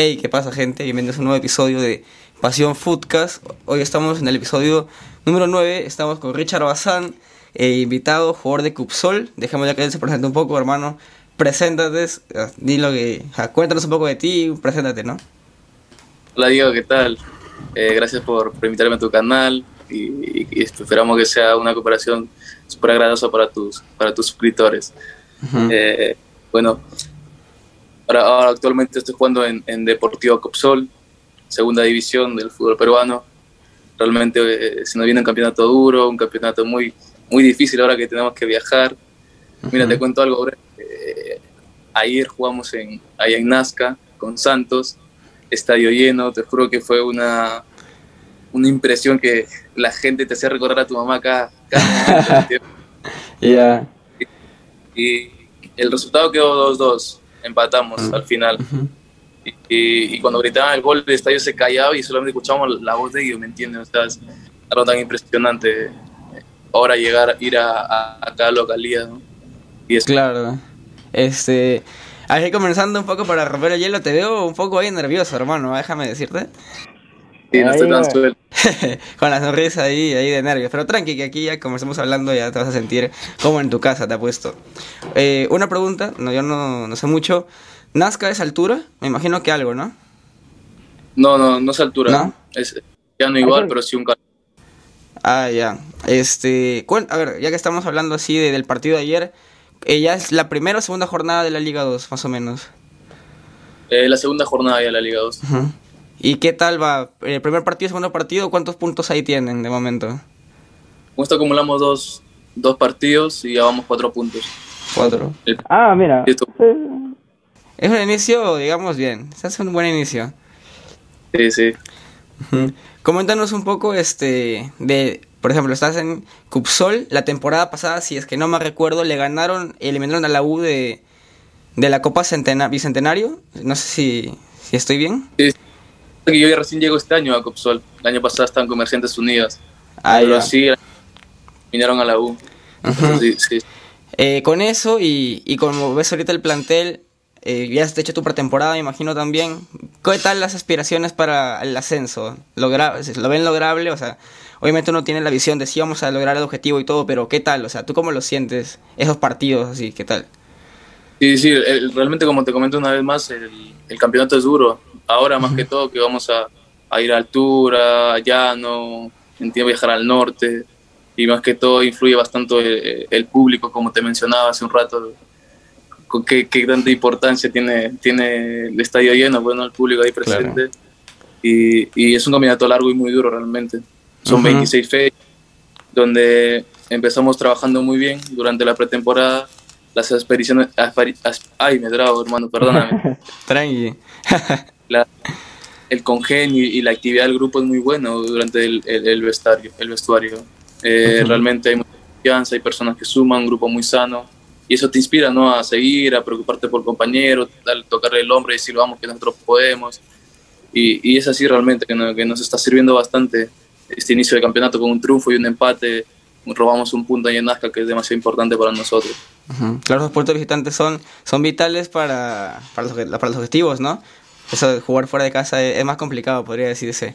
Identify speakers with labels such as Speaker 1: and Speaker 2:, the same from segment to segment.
Speaker 1: Hey, ¿qué pasa gente? Bienvenidos a un nuevo episodio de Pasión Foodcast. Hoy estamos en el episodio número 9, estamos con Richard Bazán, eh, invitado, jugador de Cupsol. Dejemos ya que él se presente un poco, hermano. Preséntate, ah, dilo que, ah, cuéntanos un poco de ti, preséntate, ¿no?
Speaker 2: Hola Diego, ¿qué tal? Eh, gracias por, invitarme a tu canal y, esperamos que sea una cooperación súper agradable para tus, para tus suscriptores. Eh, bueno, ahora, actualmente estoy jugando en, Deportivo Copsol, segunda división del fútbol peruano. Realmente eh, se nos viene un campeonato duro, un campeonato muy, muy difícil ahora que tenemos que viajar. Mira, te cuento algo. Eh, ayer jugamos en, allá en Nazca con Santos, estadio lleno, te juro que fue una, una impresión que la gente te hacía recordar a tu mamá acá.
Speaker 1: Ya.
Speaker 2: Y, el resultado quedó 2-2, empatamos al final. y, cuando gritaban el gol, el estadio se callaba y solamente escuchábamos la voz de ellos, ¿me entiendes? O es algo tan impresionante. Ahora llegar, ir a, a, cada localidad, ¿no?
Speaker 1: Y es... Claro. Este... Aquí comenzando un poco para romper el hielo, te veo un poco ahí nervioso, hermano, déjame decirte.
Speaker 2: Sí, no estoy tan suelto.
Speaker 1: Con la sonrisa ahí, ahí de nervios. Pero tranqui, que aquí ya como estamos hablando ya te vas a sentir como en tu casa, te apuesto. Eh, una pregunta, no, yo no, no sé mucho. ¿Nazca es altura? Me imagino que algo, ¿no?
Speaker 2: No, no, no es altura. ¿No? Es ya no igual, pero sí un calor.
Speaker 1: Ah, ya. Este, a ver, ya que estamos hablando así del partido de ayer, eh, ¿ya es la primera o segunda jornada de la Liga 2, más o menos?
Speaker 2: Eh, la segunda jornada ya de la Liga 2.
Speaker 1: ¿Y qué tal va? ¿El primer partido, segundo partido? ¿Cuántos puntos ahí tienen de momento?
Speaker 2: Esto acumulamos dos, dos partidos y ya vamos cuatro puntos.
Speaker 1: Cuatro.
Speaker 3: ah, mira.
Speaker 1: Es un inicio, digamos, bien. Se hace un buen inicio.
Speaker 2: Sí, sí.
Speaker 1: Coméntanos un poco este de, por ejemplo, estás en Cupsol, la temporada pasada, si es que no me recuerdo, le ganaron, eliminaron a la U de, de la Copa Bicentenario. No sé si, si estoy bien.
Speaker 2: Sí que yo ya recién llego este año a Copsol. El año pasado estaban Comerciantes Unidas. Ah, pero sí, vinieron a la U.
Speaker 1: Eh, con eso y, y, como ves ahorita el plantel, eh, ya has hecho tu pretemporada, me imagino también. ¿Qué tal las aspiraciones para el ascenso? ¿Lo, ¿Lo ven lograble? O sea, obviamente uno tiene la visión de si vamos a lograr el objetivo y todo, pero ¿qué tal? O sea, ¿tú cómo lo sientes? Esos partidos así, ¿qué tal?
Speaker 2: Sí, sí, realmente como te comento una vez más, el, el campeonato es duro. Ahora más que todo que vamos a, a, ir a altura, llano, entiendo viajar al norte y más que todo influye bastante el, público, como te mencionaba hace un rato, qué, qué tanta importancia tiene, tiene el estadio lleno, bueno, el público ahí presente. Y, y, es un campeonato largo y muy duro realmente. Son 26 fechas, donde empezamos trabajando muy bien durante la pretemporada las expediciones. Ay, me trago, hermano, perdóname.
Speaker 1: Tranqui.
Speaker 2: el congenio y la actividad del grupo es muy bueno durante el, el, vestuario. El vestuario. Eh, realmente hay mucha confianza, hay personas que suman, un grupo muy sano. Y eso te inspira ¿no? a seguir, a preocuparte por compañeros, tocarle el hombro y decir, vamos, que nosotros podemos. Y, y es así realmente que, que nos está sirviendo bastante este inicio de campeonato con un triunfo y un empate robamos un punto ahí en Nazca que es demasiado importante para nosotros.
Speaker 1: Claro, los puertos visitantes son, son vitales para, para, los, para los objetivos, ¿no? Eso de jugar fuera de casa es, más complicado, podría decirse.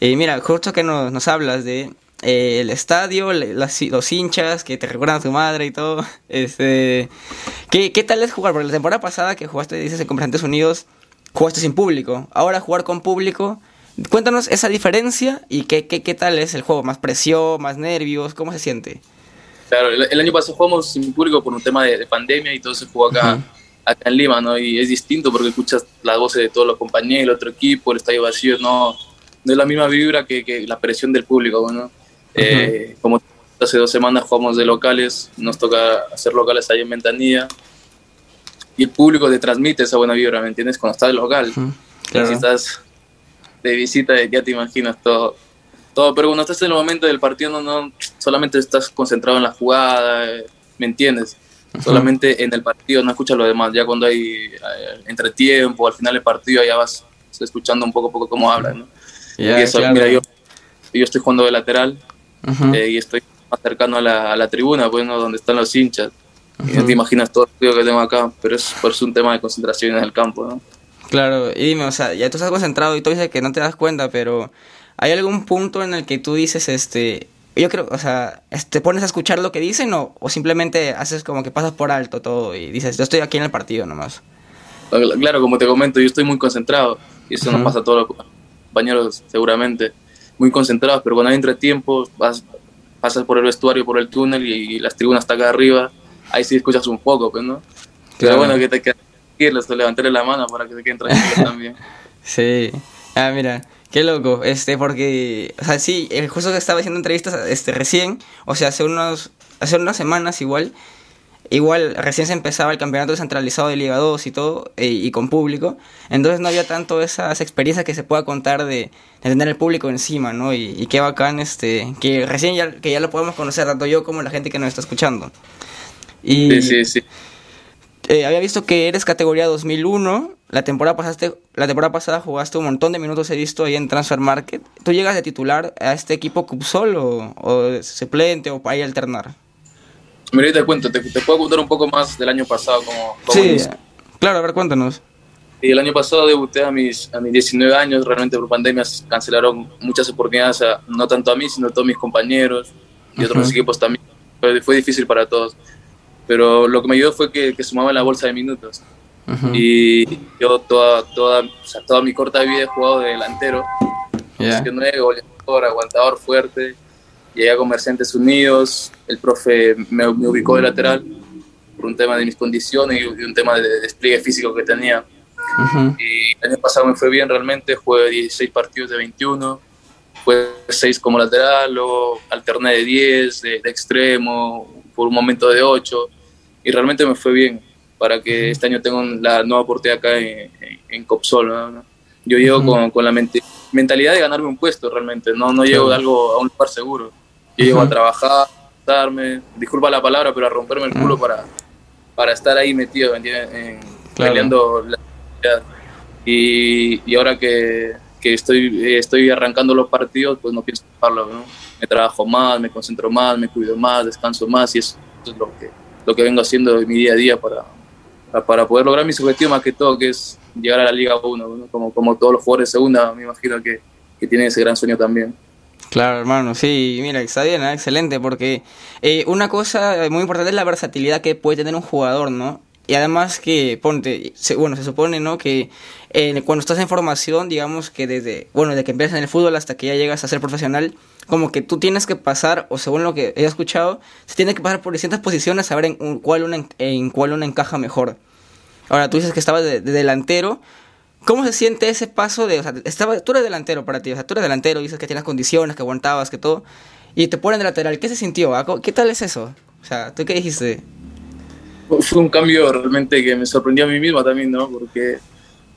Speaker 1: Y mira, justo que nos, nos hablas de eh, el estadio, los hinchas que te recuerdan a tu madre y todo. Este, ¿qué, ¿Qué tal es jugar? Porque la temporada pasada que jugaste, dices, en Conferentes Unidos, jugaste sin público. Ahora jugar con público Cuéntanos esa diferencia y qué, qué, qué tal es el juego, más presión, más nervios, ¿cómo se siente?
Speaker 2: Claro, el, año pasado jugamos sin público por un tema de, pandemia y todo se jugó acá, acá en Lima, ¿no? Y es distinto porque escuchas las voces de todos los compañeros, el otro equipo, el estadio vacío, no, no es la misma vibra que, que la presión del público, ¿no? Eh, como hace dos semanas jugamos de locales, nos toca hacer locales ahí en Ventanilla y el público te transmite esa buena vibra, ¿me entiendes? Cuando estás local. Claro. Si estás de visita, ya te imaginas todo. todo pero cuando estás en el momento del partido, no, no solamente estás concentrado en la jugada, ¿me entiendes? Solamente en el partido, no escuchas lo demás. Ya cuando hay eh, entretiempo, al final del partido, ya vas escuchando un poco a poco cómo hablan, ¿no? y eso, mira, yo, yo estoy jugando de lateral eh, y estoy más cercano a la, a la tribuna, pues, donde están los hinchas. Y no te imaginas todo el ruido que tengo acá, pero es, un tema de concentración en el campo, ¿no?
Speaker 1: Claro, y dime, o sea, ya tú estás concentrado y tú dices que no te das cuenta, pero ¿hay algún punto en el que tú dices, este, yo creo, o sea, ¿te pones a escuchar lo que dicen o, o simplemente haces como que pasas por alto todo y dices, yo estoy aquí en el partido nomás?
Speaker 2: Claro, como te comento, yo estoy muy concentrado y eso nos pasa a todos los compañeros seguramente, muy concentrados, pero cuando hay entretiempo, vas, pasas por el vestuario, por el túnel y, las tribunas están acá arriba, ahí sí escuchas un poco, pues, ¿no? Pero bueno, que te tranquilo, levantarle la mano para que te queden tranquilos también.
Speaker 1: sí, ah, mira, Qué loco, este, porque, o sea, sí, justo que estaba haciendo entrevistas, este, recién, o sea, hace unos, hace unas semanas igual, igual recién se empezaba el campeonato descentralizado de Liga 2 y todo, eh, y con público, entonces no había tanto esas experiencias que se pueda contar de, tener el público encima, ¿no? Y, qué bacán, este, que recién ya, que ya lo podemos conocer tanto yo como la gente que nos está escuchando.
Speaker 2: Y, sí, sí, sí.
Speaker 1: Eh, había visto que eres categoría 2001, la temporada, pasaste, la temporada pasada jugaste un montón de minutos, he visto ahí en Transfer Market. ¿Tú llegas de titular a este equipo Cupsol o, o suplente o para ir a alternar?
Speaker 2: Mira, te cuento, te, puedo contar un poco más del año pasado. Como,
Speaker 1: sí, claro, a ver, cuéntanos.
Speaker 2: Y el año pasado debuté a mis, a mis 19 años, realmente por pandemia cancelaron muchas oportunidades, no tanto a mí, sino a todos mis compañeros y otros equipos también. Fue, fue, difícil para todos. Pero lo que me ayudó fue que, que sumaba la bolsa de minutos. Y yo toda, toda, o sea, toda mi corta vida he jugado de delantero. Yeah. goleador, aguantador fuerte llegué a Comerciantes Unidos, el profe me, ubicó de lateral por un tema de mis condiciones y, un tema de despliegue físico que tenía. Y el año pasado me fue bien realmente, jugué 16 partidos de 21, fue 6 como lateral, luego alterné de 10, de, extremo, por un momento de 8, y realmente me fue bien para que este año tenga la nueva oportunidad acá en, en, Copsol. Yo llego con, con, la mentalidad de ganarme un puesto realmente, no, no llego de algo a un lugar seguro. Yo llego a trabajar, darme, disculpa la palabra, pero a romperme el culo para, para estar ahí metido, en, peleando la y, y ahora que, que, estoy, estoy arrancando los partidos, pues no pienso dejarlo, ¿no? Me trabajo más, me concentro más, me cuido más, descanso más y eso, es lo que, lo que vengo haciendo en mi día a día para, para poder lograr mis objetivos más que todo, que es llegar a la Liga 1, como, como todos los jugadores de segunda, me imagino que, que tienen ese gran sueño también.
Speaker 1: Claro, hermano, sí, mira, está bien, excelente, porque eh, una cosa muy importante es la versatilidad que puede tener un jugador, ¿no? Y además que, ponte, bueno, se supone, ¿no? Que eh, cuando estás en formación, digamos que desde, bueno, desde que empiezas en el fútbol hasta que ya llegas a ser profesional, como que tú tienes que pasar, o según lo que he escuchado, se tiene que pasar por distintas posiciones a ver en cuál una, en cuál una encaja mejor. Ahora, tú dices que estabas de delantero, ¿Cómo se siente ese paso de, o sea, estaba, tú eres delantero para ti, o sea, tú eres delantero, dices que tienes condiciones, que aguantabas, que todo, y te ponen de lateral, ¿qué se sintió? ¿Qué tal es eso? O sea, ¿tú qué dijiste?
Speaker 2: Fue un cambio realmente que me sorprendió a mí mismo también, ¿no? Porque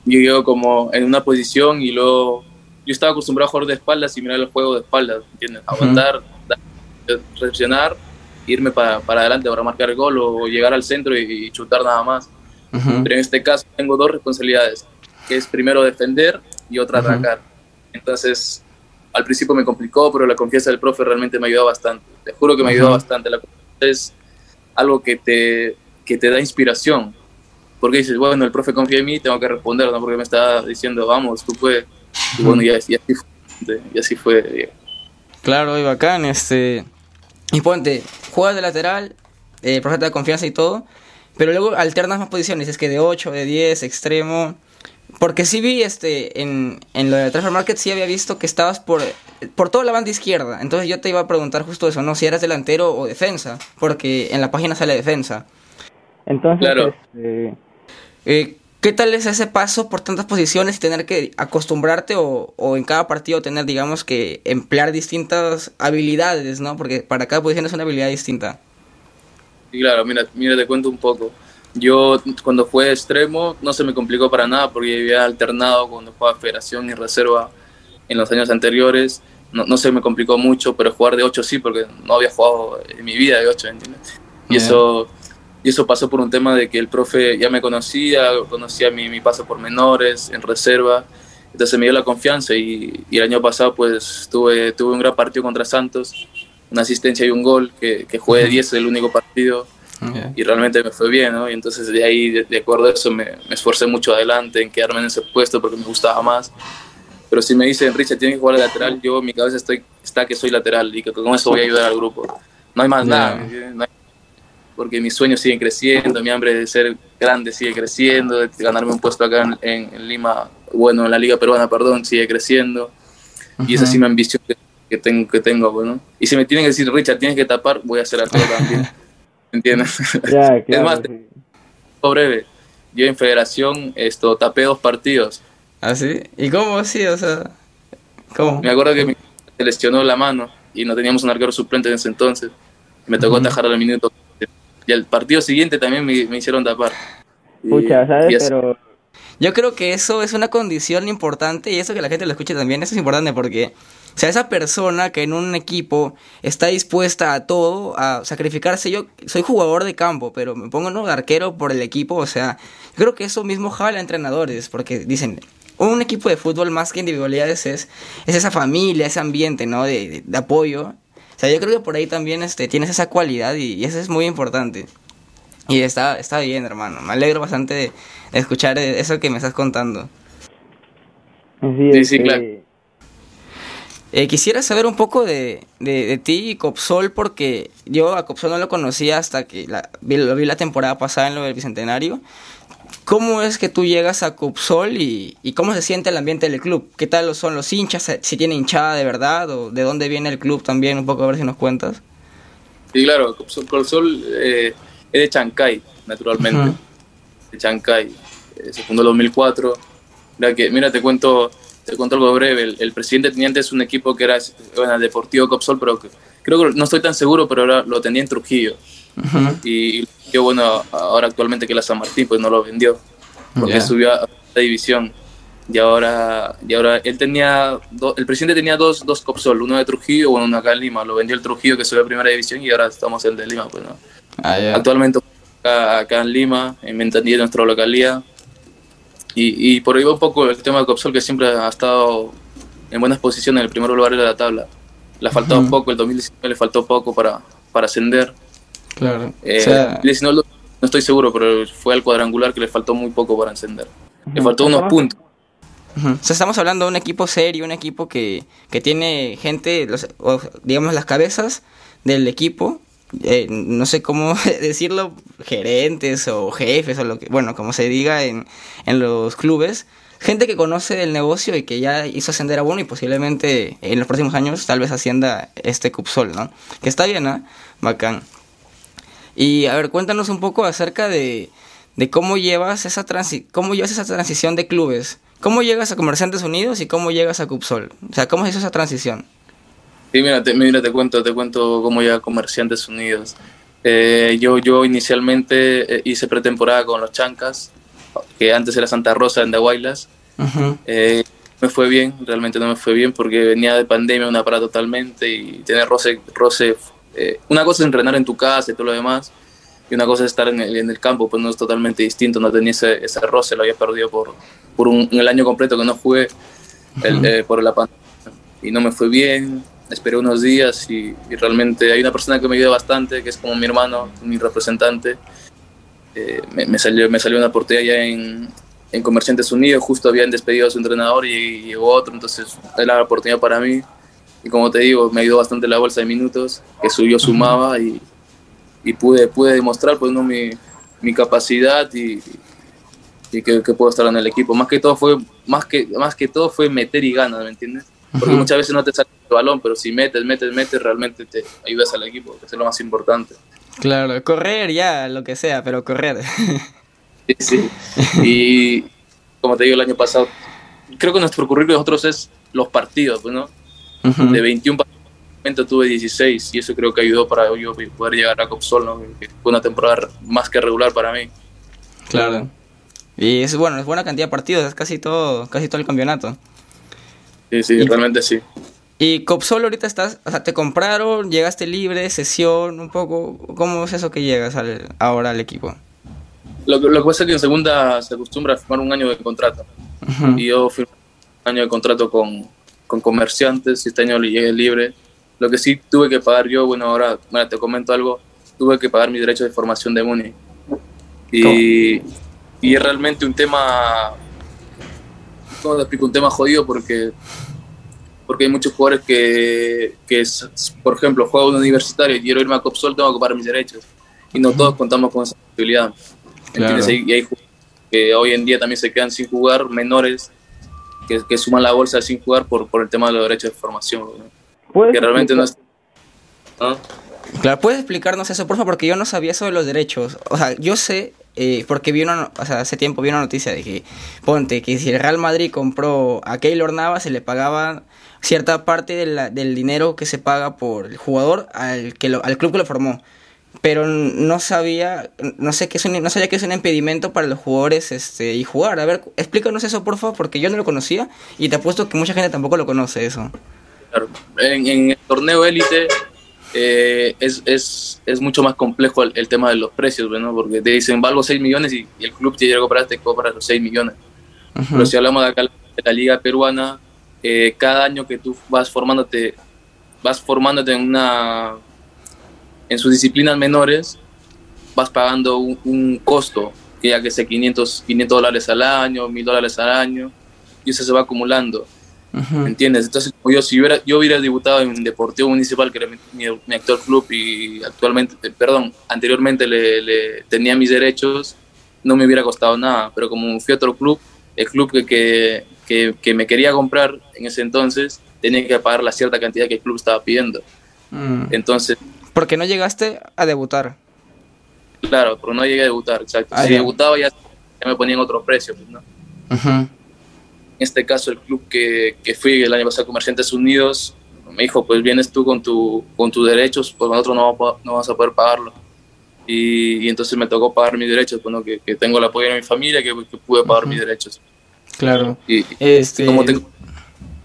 Speaker 2: yo llego como en una posición y luego yo estaba acostumbrado a jugar de espaldas y mirar el juego de espaldas, ¿entiendes? Aguantar, reaccionar, irme para, para adelante para marcar el gol o llegar al centro y, chutar nada más. Pero en este caso tengo dos responsabilidades que es primero defender y otra atacar. Entonces, al principio me complicó, pero la confianza del profe realmente me ayudó bastante. Te juro que me ayudó bastante. La confianza es algo que te, que te da inspiración. Porque dices, bueno, el profe confía en mí, tengo que responder, ¿no? Porque me está diciendo, vamos, tú puedes. Y bueno, y así, fue. Y así fue.
Speaker 1: Claro, y bacán. Este... Y ponte, juegas de lateral, el eh, profe te da confianza y todo, pero luego alternas más posiciones. Es que de 8, de 10, extremo porque sí vi, este, en, en lo de Transfer Market, sí había visto que estabas por, por toda la banda izquierda. Entonces yo te iba a preguntar justo eso, ¿no? Si eras delantero o defensa. Porque en la página sale defensa. Entonces, claro. Este, eh, ¿qué tal es ese paso por tantas posiciones y tener que acostumbrarte o, o en cada partido tener, digamos, que emplear distintas habilidades, ¿no? Porque para cada posición es una habilidad distinta.
Speaker 2: Sí, claro, mira, mira, te cuento un poco. Yo cuando fue extremo no se me complicó para nada porque había alternado cuando jugaba federación y reserva en los años anteriores. No, no se me complicó mucho, pero jugar de 8 sí, porque no había jugado en mi vida de 8, ¿entiendes? Y, eso, y eso pasó por un tema de que el profe ya me conocía, conocía mi, mi paso por menores, en reserva, entonces me dio la confianza y, y, el año pasado pues tuve, tuve un gran partido contra Santos, una asistencia y un gol, que, que jugué de 10, el único partido y realmente me fue bien, ¿no? Y entonces de ahí, de, acuerdo a eso, me, me, esforcé mucho adelante en quedarme en ese puesto porque me gustaba más. Pero si me dicen, Richard, tienes que jugar de lateral, yo mi cabeza estoy, está que soy lateral y que con eso voy a ayudar al grupo. No hay más nada, porque mis sueños siguen creciendo, mi hambre de ser grande sigue creciendo, de ganarme un puesto acá en, en, Lima, bueno, en la Liga Peruana, perdón, sigue creciendo. Y esa sí mi ambición que, tengo, que tengo, bueno. Y si me tienen que decir, Richard, tienes que tapar, voy a hacer todo también. ¿Entiendes? es más, breve. Yo en federación esto tapé dos partidos.
Speaker 1: ¿Ah, sí? ¿Y cómo así? O sea, ¿cómo?
Speaker 2: Me acuerdo que me lesionó la mano y no teníamos un arquero suplente en ese entonces. Me tocó atajar al minuto. Y el partido siguiente también me, hicieron tapar.
Speaker 3: Pucha, ¿sabes? Pero
Speaker 1: yo creo que eso es una condición importante y eso que la gente lo escuche también, eso es importante porque, o sea, esa persona que en un equipo está dispuesta a todo, a sacrificarse, yo soy jugador de campo, pero me pongo ¿no? de arquero por el equipo, o sea, yo creo que eso mismo jala a entrenadores, porque dicen, un equipo de fútbol más que individualidades es, es esa familia, ese ambiente, ¿no? De, de, apoyo. O sea, yo creo que por ahí también este, tienes esa cualidad y, y eso es muy importante. Y está, está bien, hermano. Me alegro bastante de, escuchar eso que me estás contando.
Speaker 2: Sí, sí, claro.
Speaker 1: Eh, quisiera saber un poco de, de, ti y Copsol, porque yo a Copsol no lo conocía hasta que vi, lo vi la temporada pasada en lo del Bicentenario. ¿Cómo es que tú llegas a Copsol y, y, cómo se siente el ambiente del club? ¿Qué tal son los hinchas? ¿Si tiene hinchada de verdad? ¿O de dónde viene el club también? Un poco a ver si nos cuentas.
Speaker 2: Sí, claro, Copsol, eh, es de Chancay, naturalmente de Chancay. Eh, se fundó en 2004. Mira, que, mira, te cuento, te cuento algo breve. El, presidente tenía antes un equipo que era bueno, el Deportivo Copsol, pero creo que no estoy tan seguro, pero ahora lo tenía en Trujillo. Y, yo, bueno, ahora actualmente que la San Martín, pues no lo vendió, porque subió a la división. Y ahora, y ahora él tenía, el presidente tenía dos, dos Copsol, uno de Trujillo y uno acá en Lima. Lo vendió el Trujillo que subió a primera división y ahora estamos en el de Lima, pues no. Ah, actualmente acá, en Lima, en de nuestra localidad. Y, y por ahí va un poco el tema de Copsol, que siempre ha estado en buenas posiciones en el primer lugar de la tabla. Le ha faltado un poco, el 2019 le faltó poco para, para ascender.
Speaker 1: Claro.
Speaker 2: Eh, no, estoy seguro, pero fue al cuadrangular que le faltó muy poco para ascender. Le faltó unos puntos.
Speaker 1: O sea, estamos hablando de un equipo serio, un equipo que, que tiene gente, digamos, las cabezas del equipo eh, no sé cómo decirlo, gerentes o jefes o lo que, bueno, como se diga en, en los clubes, gente que conoce el negocio y que ya hizo ascender a uno y posiblemente en los próximos años tal vez ascienda este Cupsol, ¿no? Que está bien, ¿no? Bacán. Y a ver, cuéntanos un poco acerca de, de cómo llevas esa transi cómo llevas esa transición de clubes. ¿Cómo llegas a Comerciantes Unidos y cómo llegas a Cupsol? O sea, ¿cómo se hizo esa transición?
Speaker 2: Sí, mira, te, mira, te cuento, te cuento cómo ya Comerciantes Unidos. Eh, yo, yo inicialmente eh, hice pretemporada con los Chancas, que antes era Santa Rosa en Dahuaylas. Eh, me fue bien, realmente no me fue bien porque venía de pandemia, una parada totalmente y tener roce, roce una cosa es entrenar en tu casa y todo lo demás, y una cosa es estar en el, en el campo, pues no es totalmente distinto, no tenía ese, ese roce, lo había perdido por, por un, el año completo que no jugué el, por la pandemia y no me fue bien, esperé unos días y, realmente hay una persona que me ayuda bastante, que es como mi hermano, mi representante. Eh, me, salió, me salió una oportunidad ya en, en, Comerciantes Unidos, justo habían despedido a su entrenador y llegó otro, entonces era la oportunidad para mí. Y como te digo, me ayudó bastante la bolsa de minutos, que subió, sumaba y, y pude, pude demostrar pues, ¿no? mi, mi capacidad y, y que, que, puedo estar en el equipo. Más que todo fue, más que, más que todo fue meter y ganas, ¿me entiendes? Porque muchas veces no te sale el balón, pero si metes, metes, metes, realmente te ayudas al equipo, que es lo más importante.
Speaker 1: Claro, correr ya, lo que sea, pero correr.
Speaker 2: Sí, sí. Y como te digo, el año pasado, creo que nuestro currículo de nosotros es los partidos, ¿no? De 21 partidos tuve 16 y eso creo que ayudó para yo poder llegar a Copsol, ¿no? Que fue una temporada más que regular para mí.
Speaker 1: Claro. Y es bueno, es buena cantidad de partidos, es casi todo, casi todo el campeonato.
Speaker 2: Sí, sí, realmente sí.
Speaker 1: Y Copsol ahorita estás, o sea, te compraron, llegaste libre, sesión, un poco, ¿cómo es eso que llegas al, ahora al equipo?
Speaker 2: Lo, lo que pasa es que en segunda se acostumbra a firmar un año de contrato. Y yo firmé un año de contrato con, con comerciantes y este año llegué libre. Lo que sí tuve que pagar yo, bueno, ahora bueno, te comento algo. tuve que pagar mis derechos de formación de Muni. Y, y es realmente un tema, ¿cómo te explico? Un tema jodido porque, porque hay muchos jugadores que, que por ejemplo, juego un universitario y quiero irme a Copsol, tengo que pagar mis derechos. Y no todos contamos con esa posibilidad. Y hay que hoy en día también se quedan sin jugar, menores que, que suman la bolsa sin jugar por, por el tema de los derechos de formación. Que realmente no es...
Speaker 1: Claro, ¿puedes explicarnos eso, por favor? Porque yo no sabía eso de los derechos. O sea, yo sé, eh, porque vi una, o sea, hace tiempo vi una noticia de que, ponte, que si el Real Madrid compró a Keylor Navas, se le pagaba cierta parte del dinero que se paga por el jugador al, que al club que lo formó pero no sabía, no sé qué es un, no sabía que es un impedimento para los jugadores este y jugar. A ver, explícanos eso por favor, porque yo no lo conocía y te apuesto que mucha gente tampoco lo conoce eso.
Speaker 2: Claro. En, el torneo élite eh, es, es, es, mucho más complejo el, tema de los precios, ¿no? porque te dicen valgo 6 millones y, el club te llega a comprar, te cobra los 6 millones. Pero si hablamos de acá de la liga peruana, eh, cada año que tú vas formándote, vas formándote en una en sus disciplinas menores vas pagando un, costo, que ya que sea 500, 500 dólares al año, 1000 dólares al año, y eso se va acumulando. ¿Me entiendes? Entonces, yo, si hubiera, yo hubiera debutado en Deportivo Municipal, que era mi, actual club, y actualmente, eh, perdón, anteriormente le, tenía mis derechos, no me hubiera costado nada. Pero como fui a otro club, el club que, que, que, me quería comprar en ese entonces, tenía que pagar la cierta cantidad que el club estaba pidiendo. Mm. Entonces,
Speaker 1: porque no llegaste a debutar.
Speaker 2: Claro, pero no llegué a debutar, exacto. Ah, si debutaba ya, me ponían otro precio, pues, ¿no? En este caso, el club que, que fui el año pasado, Comerciantes Unidos, me dijo, pues vienes tú con, tu, con tus derechos, pues nosotros no, no vamos a poder pagarlo. Y, entonces me tocó pagar mis derechos, bueno, pues, que, que tengo el apoyo de mi familia, que, pude pagar mis derechos.
Speaker 1: Claro.
Speaker 2: Y, este... como tengo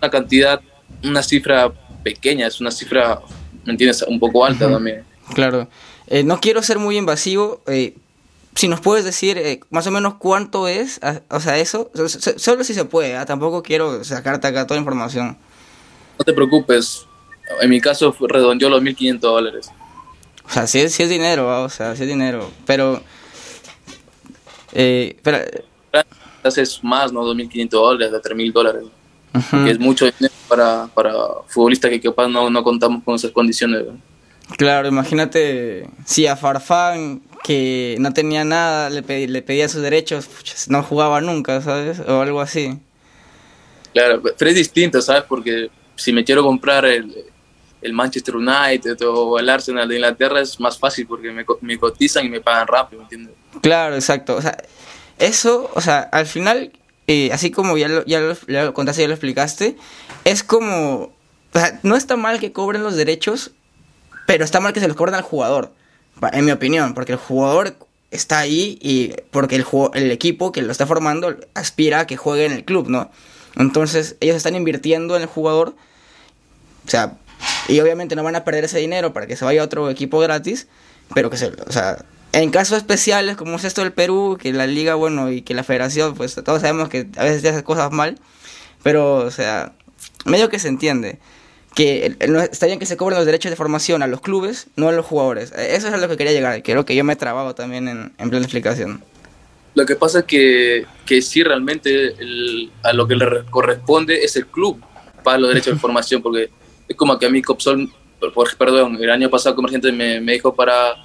Speaker 2: una cantidad, una cifra pequeña, es una cifra ¿me entiendes? Un poco alta también.
Speaker 1: Claro. Eh, no quiero ser muy invasivo. Eh, si nos puedes decir eh, más o menos cuánto es, o sea, eso, solo si se puede, ¿ah? tampoco quiero sacarte acá toda la información.
Speaker 2: No te preocupes, en mi caso redondeó los 1.500 dólares.
Speaker 1: O sea, sí, es dinero, ¿ah? o sea, sí es dinero, pero... Eh, pero...
Speaker 2: Haces más, ¿no? 2.500 dólares, de 3.000 dólares que es mucho dinero para, para futbolistas que capaz no, no contamos con esas condiciones.
Speaker 1: Claro, imagínate si a Farfán, que no tenía nada, le, le pedía sus derechos, no jugaba nunca, ¿sabes? O algo así.
Speaker 2: Claro, pero es distinto, ¿sabes? Porque si me quiero comprar el, el Manchester United o el Arsenal de Inglaterra es más fácil porque me, me cotizan y me pagan rápido, ¿entiendes?
Speaker 1: Claro, exacto. O sea, eso, o sea, al final eh, así como ya lo, ya, lo, contaste, ya lo explicaste, es como, o sea, no está mal que cobren los derechos, pero está mal que se los cobren al jugador, en mi opinión, porque el jugador está ahí y porque el, el equipo que lo está formando aspira a que juegue en el club, ¿no? Entonces ellos están invirtiendo en el jugador, o sea, y obviamente no van a perder ese dinero para que se vaya a otro equipo gratis, pero que se, o sea, en casos especiales como es esto del Perú, que la liga, bueno, y que la federación, pues todos sabemos que a veces hace cosas mal, pero, o sea, medio que se entiende que está bien que se cobren los derechos de formación a los clubes, no a los jugadores. Eso es a lo que quería llegar, creo que yo me he trabado también en, en plena explicación.
Speaker 2: Lo que pasa es que, que sí, realmente a lo que le corresponde es el club para los derechos de formación, porque es como que a mí Copsol, perdón, el año pasado Comerciante me, me dijo para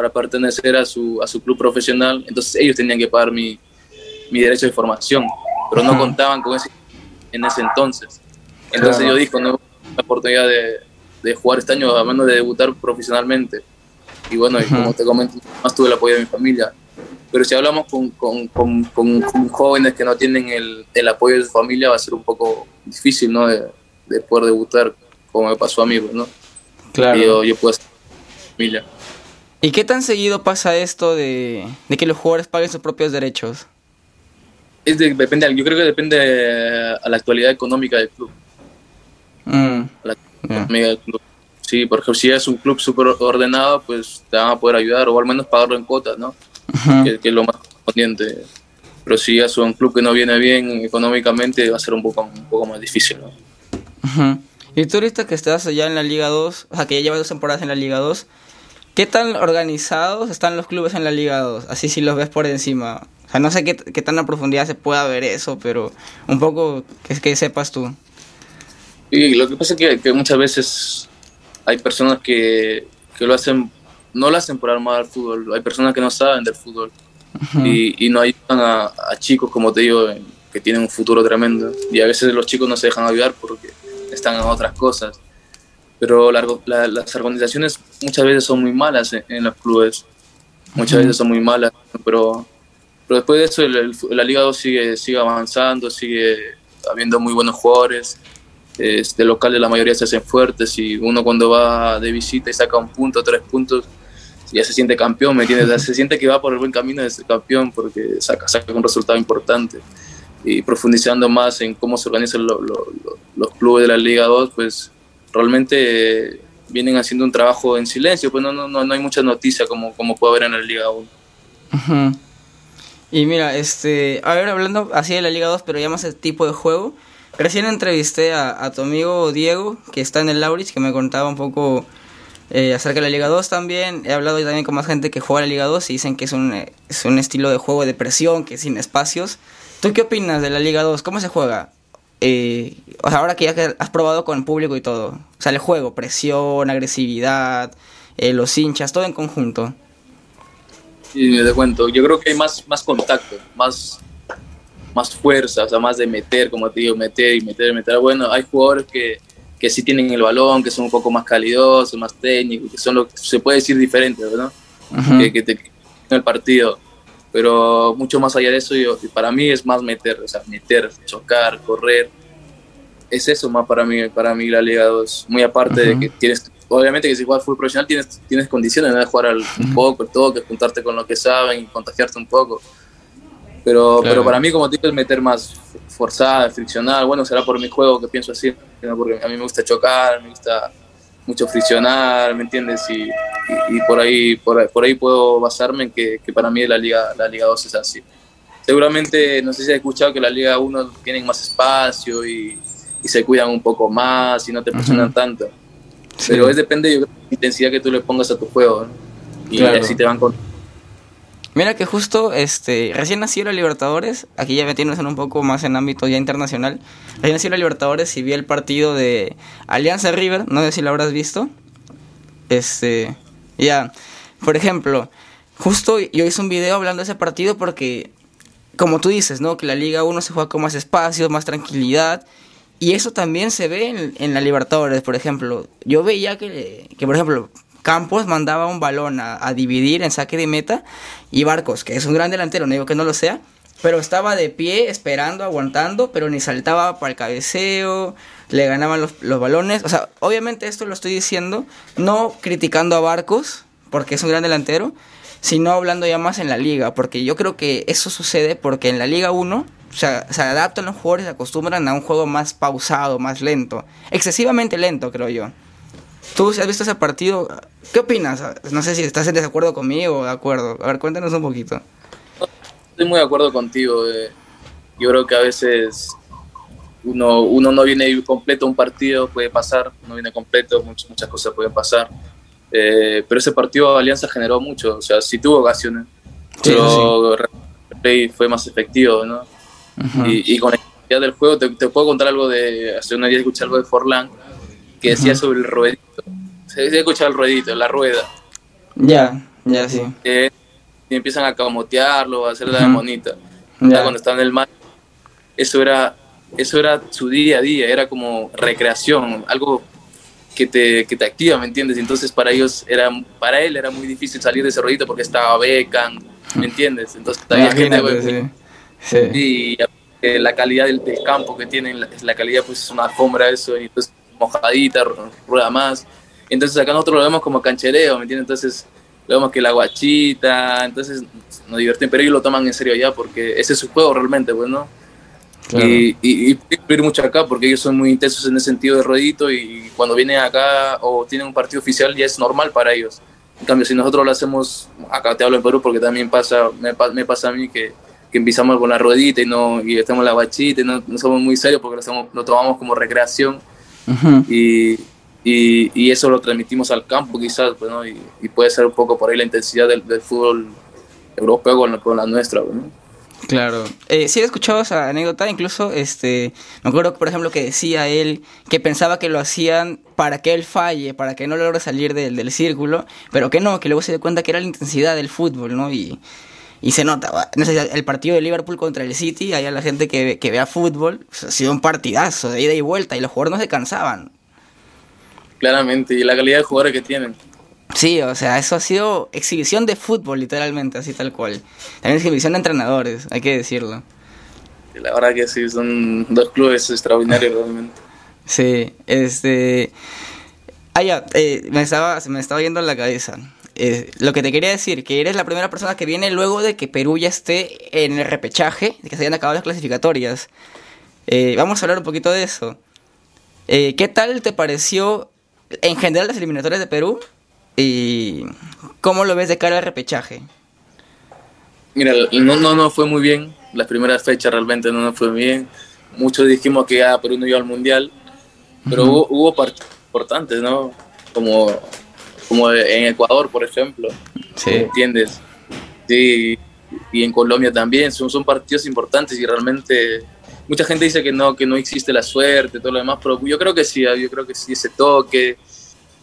Speaker 2: para pertenecer a su, a su club profesional, entonces ellos tenían que pagar mi, mi derecho de formación, pero no contaban con ese en ese entonces. Entonces yo dije, no la oportunidad de, de, jugar este año, a menos de debutar profesionalmente. Y bueno, y como te comento, más tuve el apoyo de mi familia. Pero si hablamos con, con, con, con jóvenes que no tienen el, el, apoyo de su familia, va a ser un poco difícil, ¿no? De, de poder debutar, como me pasó a mí, pues, ¿no?
Speaker 1: Claro.
Speaker 2: yo, yo puedo familia.
Speaker 1: ¿Y qué tan seguido pasa esto de, que los jugadores paguen sus propios derechos?
Speaker 2: Es depende, yo creo que depende a la actualidad económica del club. Mm, la del club. Sí, por ejemplo, si es un club súper ordenado, pues te van a poder ayudar o al menos pagarlo en cuotas, ¿no? que, es lo más correspondiente. Pero si es un club que no viene bien económicamente, va a ser un poco, un poco más difícil, ¿no?
Speaker 1: Y tú ahorita que estás allá en la Liga 2, o sea, que ya llevas dos temporadas en la Liga 2, ¿qué tan organizados están los clubes en la Liga 2? Así si los ves por encima. O sea, no sé qué, qué tan a profundidad se pueda ver eso, pero un poco que, que sepas tú.
Speaker 2: Y lo que pasa es que, muchas veces hay personas que, que, lo hacen, no lo hacen por armar al fútbol, hay personas que no saben del fútbol y, y, no ayudan a, a, chicos, como te digo, que tienen un futuro tremendo. Y a veces los chicos no se dejan ayudar porque están en otras cosas. Pero las organizaciones muchas veces son muy malas en, los clubes, muchas veces son muy malas, pero, pero después de eso el, la Liga 2 sigue, sigue avanzando, sigue habiendo muy buenos jugadores. Este, locales la mayoría se hacen fuertes y uno cuando va de visita y saca un punto, tres puntos, ya se siente campeón, ¿me entiendes? se siente que va por el buen camino de ser campeón porque saca, saca un resultado importante. Y profundizando más en cómo se organizan los clubes de la Liga 2, pues realmente vienen haciendo un trabajo en silencio, pues no, no, no, hay mucha noticia como, como puede haber en la Liga 1.
Speaker 1: Y mira, este, a ver, hablando así de la Liga 2, pero ya más el tipo de juego, recién entrevisté a, tu amigo Diego, que está en el Laurich, que me contaba un poco eh, acerca de la Liga 2 también. He hablado también con más gente que juega la Liga 2 y dicen que es un, es un estilo de juego de presión, que sin espacios. ¿Tú qué opinas de la Liga 2? ¿Cómo se juega? Eh, o sea, ahora que ya has probado con el público y todo. O sea, el juego, presión, agresividad, eh, los hinchas, todo en conjunto.
Speaker 2: Y te cuento, yo creo que hay más, más contacto, más, más fuerza, o sea, más de meter, como te digo, meter y meter, meter. Bueno, hay jugadores que que sí tienen el balón, que son un poco más calidosos, más técnicos, que son lo que se puede decir diferente, ¿no? que, que, te en el partido. Pero mucho más allá de eso, yo, para mí es más meter, o sea, meter, chocar, correr. Es eso más para mí, para mí la Liga 2. Muy aparte de que tienes, obviamente que si juegas fútbol profesional tienes, tienes condiciones de jugar al, un poco, el toque, juntarte con lo que saben y contagiarte un poco. Pero, pero para mí, como digo, es meter más forzada, friccional. Bueno, será por mi juego que pienso así, porque a mí me gusta chocar, me gusta mucho friccionar, ¿me entiendes? Y, y, por, ahí, por, ahí puedo basarme en que, que, para mí la Liga, la Liga 2 es así. Seguramente, no sé si has escuchado que la Liga 1 tienen más espacio y, y se cuidan un poco más y no te presionan tanto. Pero es depende de la intensidad que tú le pongas a tu juego. Y así te van con
Speaker 1: Mira que justo este recién nació la Libertadores, aquí ya metiéndose un poco más en ámbito ya internacional. Recién nació la Libertadores y vi el partido de Alianza River, no sé si lo habrás visto. Este, ya, por ejemplo, justo yo hice un video hablando de ese partido porque como tú dices, ¿no? Que la Liga 1 se juega con más espacio, más tranquilidad. Y eso también se ve en, en la Libertadores, por ejemplo. Yo veía que, que, por ejemplo, Campos mandaba un balón a, dividir en saque de meta y Barcos, que es un gran delantero, no digo que no lo sea, pero estaba de pie esperando, aguantando, pero ni saltaba para el cabeceo, le ganaban los, los balones. O sea, obviamente esto lo estoy diciendo no criticando a Barcos, porque es un gran delantero, sino hablando ya más en la liga, porque yo creo que eso sucede porque en la Liga 1 o sea, se adaptan los jugadores, se acostumbran a un juego más pausado, más lento, excesivamente lento, creo yo. Tú, has visto ese partido, ¿qué opinas? No sé si estás en desacuerdo conmigo o de acuerdo. A ver, cuéntanos un poquito.
Speaker 2: Estoy muy de acuerdo contigo. Eh. Yo creo que a veces uno, uno no viene completo a un partido, puede pasar, no viene completo, muchas, muchas cosas pueden pasar. Eh, pero ese partido Alianza generó mucho, o sea, sí tuvo ocasiones, pero sí. fue más efectivo, ¿no? y, con la idea del juego, te, te, puedo contar algo de, hace una día escuché algo de Forlán, que decía sobre el ruedito. Se decía escuchar el ruedito, la rueda.
Speaker 1: Ya, ya sí.
Speaker 2: y empiezan a camotearlo, a hacerle la bonita. Ya. Cuando estaba en el mar, eso era, eso era su día a día, era como recreación, algo que te, que te activa, ¿me entiendes? Entonces para ellos era, para él era muy difícil salir de ese ruedito porque estaba becan, ¿me entiendes? Entonces había gente, sí. y la calidad del, del, campo que tienen, la, la calidad pues es una alfombra eso, y entonces mojadita, rueda más. Entonces acá nosotros lo vemos como canchereo, ¿me entiendes? Entonces vemos que la guachita, entonces nos divertimos, pero ellos lo toman en serio ya porque ese es su juego realmente, pues, ¿no? Y, y, y mucho acá porque ellos son muy intensos en ese sentido de ruedito y cuando vienen acá o tienen un partido oficial ya es normal para ellos. En cambio, si nosotros lo hacemos, acá te hablo en Perú porque también pasa, me, me pasa a mí que, que, empezamos con la ruedita y no y la guachita y no, no somos muy serios porque lo, lo tomamos como recreación y, y, y, eso lo transmitimos al campo quizás, pues, ¿no? y, y, puede ser un poco por ahí la intensidad del, del fútbol europeo con, con la nuestra. ¿no?
Speaker 1: Claro. Eh, sí he escuchado esa anécdota, incluso este, me acuerdo por ejemplo que decía él que pensaba que lo hacían para que él falle, para que no logre salir del, del círculo, pero que no, que luego se dio cuenta que era la intensidad del fútbol, ¿no? Y, y se nota, no sé, el partido de Liverpool contra el City, allá la gente que, que vea fútbol, pues, ha sido un partidazo de ida y vuelta y los jugadores no se cansaban.
Speaker 2: Claramente, y la calidad de jugadores que tienen.
Speaker 1: Sí, o sea, eso ha sido exhibición de fútbol, literalmente, así tal cual. También exhibición de entrenadores, hay que decirlo.
Speaker 2: La verdad que sí, son dos clubes extraordinarios realmente.
Speaker 1: Sí, este... Ah, ya, eh, me, estaba, me estaba yendo a la cabeza. Eh, lo que te quería decir, que eres la primera persona que viene luego de que Perú ya esté en el repechaje, de que se hayan acabado las clasificatorias. Eh, vamos a hablar un poquito de eso. Eh, ¿Qué tal te pareció en general las eliminatorias de Perú? ¿Y cómo lo ves de cara al repechaje?
Speaker 2: Mira, no, no, no fue muy bien. Las primeras fechas realmente no nos fue bien. Muchos dijimos que ya Perú no iba al Mundial, pero uh -huh. hubo, hubo partidos importantes, ¿no? Como, como en Ecuador, por ejemplo.
Speaker 1: Sí.
Speaker 2: ¿Entiendes? Sí, y en Colombia también. Son, son partidos importantes y realmente mucha gente dice que no, que no existe la suerte, todo lo demás, pero yo creo que sí, yo creo que sí ese toque,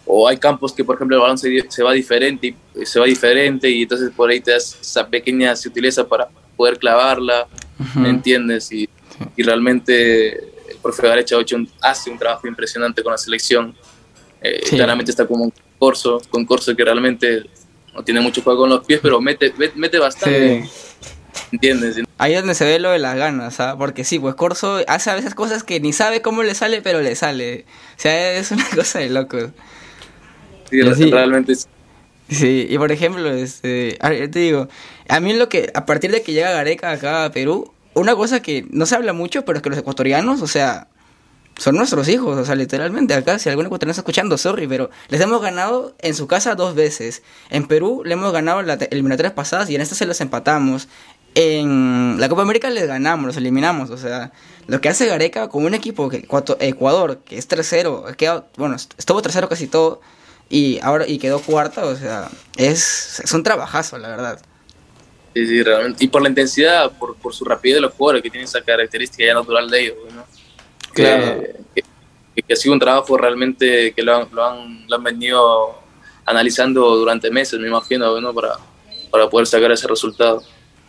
Speaker 2: o hay campos que por ejemplo el balón se, se va diferente y se va diferente y entonces por ahí te das esa pequeña sutileza para poder clavarla, uh -huh. ¿me entiendes? Y, y, realmente el profe Garecha hace un trabajo impresionante con la selección. Eh, sí. Claramente está como corso, con corso que realmente no tiene mucho juego con los pies, pero mete, mete bastante. Sí. ¿Entiendes?
Speaker 1: Ahí es donde se ve lo de las ganas, ¿ah? Porque sí, pues Corso hace a veces cosas que ni sabe cómo le sale, pero le sale. O sea, es una cosa de locos.
Speaker 2: Sí, sí, realmente sí.
Speaker 1: Sí, y por ejemplo, este, a ver, te digo, a mí lo que, a partir de que llega Gareca acá a Perú, una cosa que no se habla mucho, pero es que los ecuatorianos, o sea, son nuestros hijos, o sea, literalmente acá, si algún ecuatoriano está escuchando, sorry, pero les hemos ganado en su casa dos veces. En Perú le hemos ganado las eliminatorias pasadas y en esta se los empatamos. En la Copa América les ganamos, los eliminamos, o sea, lo que hace Gareca con un equipo que Ecuador, que es tercero, bueno, estuvo tercero casi todo, y ahora y quedó cuarta, o sea, es, es un trabajazo, la verdad.
Speaker 2: Sí, sí, realmente. Y por la intensidad, por, por su rapidez de los jugadores, que tienen esa característica ya natural de ellos, ¿no?
Speaker 1: Claro.
Speaker 2: Que, que, que, ha sido un trabajo realmente que lo han, lo han, lo han venido analizando durante meses, me imagino, ¿no? Para, para poder sacar ese resultado.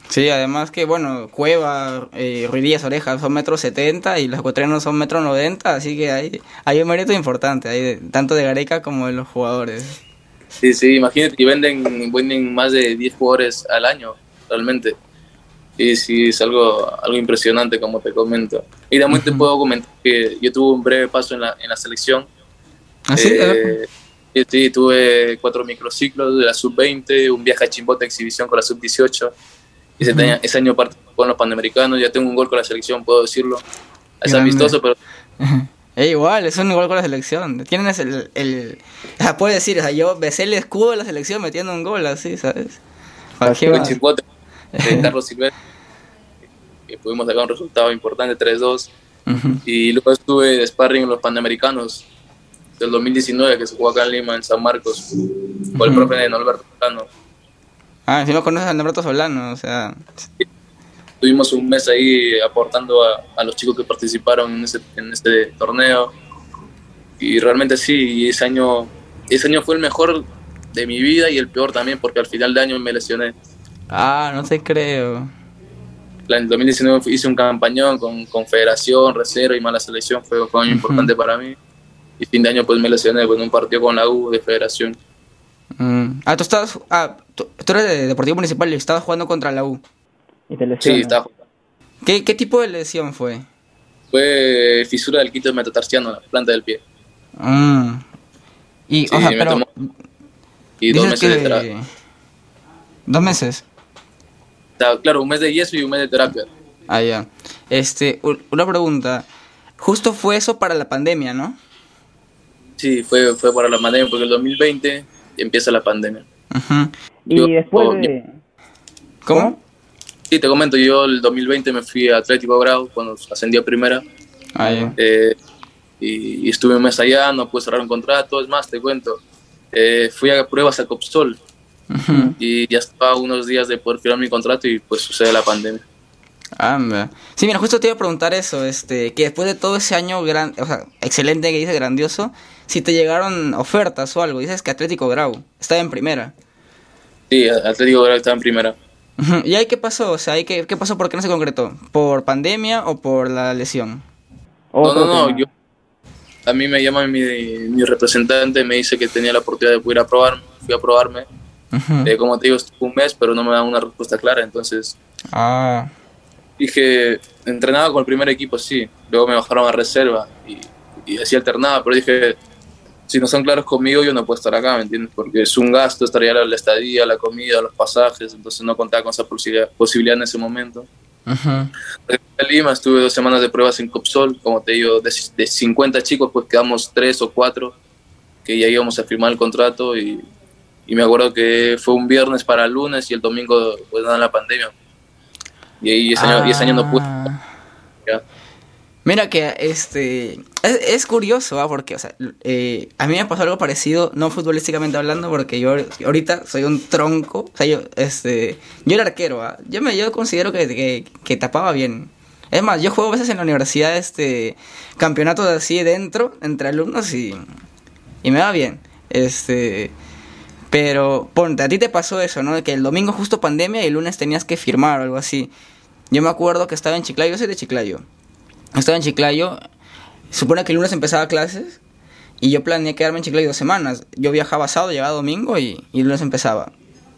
Speaker 1: Sí, además que, bueno, Cueva, eh, Ruidías Orejas son metros setenta y los ecuatorianos son metro noventa, así que hay, hay un mérito importante, hay de, tanto de Gareca como de los jugadores.
Speaker 2: Sí, sí, imagínate que venden, venden más de 10 jugadores al año, realmente. Y sí, es algo, algo impresionante, como te comento. Y también uh -huh. te puedo comentar que yo tuve un breve paso en la, en la selección.
Speaker 1: ¿Ah, sí?
Speaker 2: Eh, sí, tuve cuatro microciclos de la sub-20, un viaje a Chimbote exhibición con la sub-18 ese, uh -huh. ese año participé con los Panamericanos, ya tengo un gol con la selección, puedo decirlo. Es Grande. amistoso, pero...
Speaker 1: Es igual, es un gol con la selección. Tienen el, el, o sea, puede decir, o sea, yo besé el escudo de la selección metiendo un gol así, ¿sabes?
Speaker 2: Con Chipote, de Carlos Silvestre, que pudimos sacar un resultado importante, 3-2. Uh -huh. Y luego estuve de sparring en los Panamericanos del 2019, que se jugó acá en Lima, en San Marcos, con uh -huh. el profe de Norberto Cano.
Speaker 1: Ah, si no conoces a Norberto Solano, o sea...
Speaker 2: Tuvimos un mes ahí aportando a, a los chicos que participaron en ese, en este torneo. Y realmente sí, y ese año, ese año fue el mejor de mi vida y el peor también, porque al final de año me lesioné.
Speaker 1: Ah, no te creo.
Speaker 2: En 2019 hice un campañón con Confederación, Reserva y Mala Selección, fue, fue un año uh -huh. importante para mí. Y fin de año pues me lesioné pues, en un partido con la U de Federación.
Speaker 1: Mm. Ah, tú estabas. Ah, tú, tú, eres de Deportivo Municipal y estabas jugando contra la U.
Speaker 3: Y te
Speaker 2: sí, estaba jugando.
Speaker 1: ¿Qué, ¿Qué tipo de lesión fue?
Speaker 2: Fue fisura del quinto metatarsiano, la planta del pie.
Speaker 1: Mm. Y, sí, o sea, pero. Tomó...
Speaker 2: Y dos meses que... de terapia.
Speaker 1: ¿Dos meses?
Speaker 2: Claro, un mes de yeso y un mes de terapia.
Speaker 1: Ah, ya. Este, una pregunta. Justo fue eso para la pandemia, ¿no?
Speaker 2: Sí, fue, fue para la pandemia, porque el 2020 empieza la pandemia.
Speaker 1: Uh -huh.
Speaker 3: Y después de...
Speaker 1: ¿Cómo?
Speaker 2: Sí, te comento, yo el 2020 me fui a Atlético Grau cuando ascendí a primera.
Speaker 1: Ah, ya.
Speaker 2: Eh, y, y estuve un mes allá, no pude cerrar un contrato, es más, te cuento, eh, fui a pruebas a Copsol Y ya estaba unos días de poder firmar mi contrato y pues sucede la pandemia.
Speaker 1: Anda. Sí, mira, justo te iba a preguntar eso, este, que después de todo ese año gran, o sea, excelente que dices, grandioso, si te llegaron ofertas o algo, dices que Atlético Grau estaba en primera.
Speaker 2: Sí, Atlético Grau estaba en primera.
Speaker 1: ¿Y ahí qué pasó? O sea, ¿ahí qué, qué pasó? ¿Por qué no se concretó? ¿Por pandemia o por la lesión?
Speaker 2: No, no, no, yo, a mí me llama mi, mi representante, me dice que tenía la oportunidad de poder ir a probar, fui a probarme.
Speaker 1: Ujú.
Speaker 2: Eh, como te digo, estuve un mes, pero no me dan una respuesta clara, entonces
Speaker 1: Ah,
Speaker 2: dije, entrenaba con el primer equipo, sí. Luego me bajaron a reserva y, y así alternaba, pero dije, si no son claros conmigo, yo no puedo estar acá, ¿me entiendes? Porque es un gasto, estaría la, la estadía, la comida, los pasajes, entonces no contaba con esa posibilidad, posibilidad en ese momento.
Speaker 1: ujú.
Speaker 2: Regresé a Lima, estuve dos semanas de pruebas en Copsol, como te digo, de, de 50 chicos, pues quedamos tres o cuatro que ya íbamos a firmar el contrato y, y me acuerdo que fue un viernes para el lunes y el domingo pues nada la pandemia. Y ahí ese, año, y ese año no pude.
Speaker 1: Ah.
Speaker 2: ya.
Speaker 1: Mira que este es, es curioso, ¿ah? porque o sea, eh, a mí me pasó algo parecido, no futbolísticamente hablando, porque yo ahorita soy un tronco, o sea, yo este yo era arquero, ¿ah? yo me yo considero que, que, que tapaba bien. Es más, yo juego a veces en la universidad este campeonatos así dentro entre alumnos y y me va bien. Este pero ponte, a ti te pasó eso, ¿no? Que el domingo justo pandemia y el lunes tenías que firmar o algo así. Yo me acuerdo que estaba en Chiclayo, yo soy de Chiclayo. Estaba en Chiclayo, supone que el lunes empezaba clases y yo planeé quedarme en Chiclayo dos semanas. Yo viajaba sábado, llegaba domingo y, y el lunes empezaba.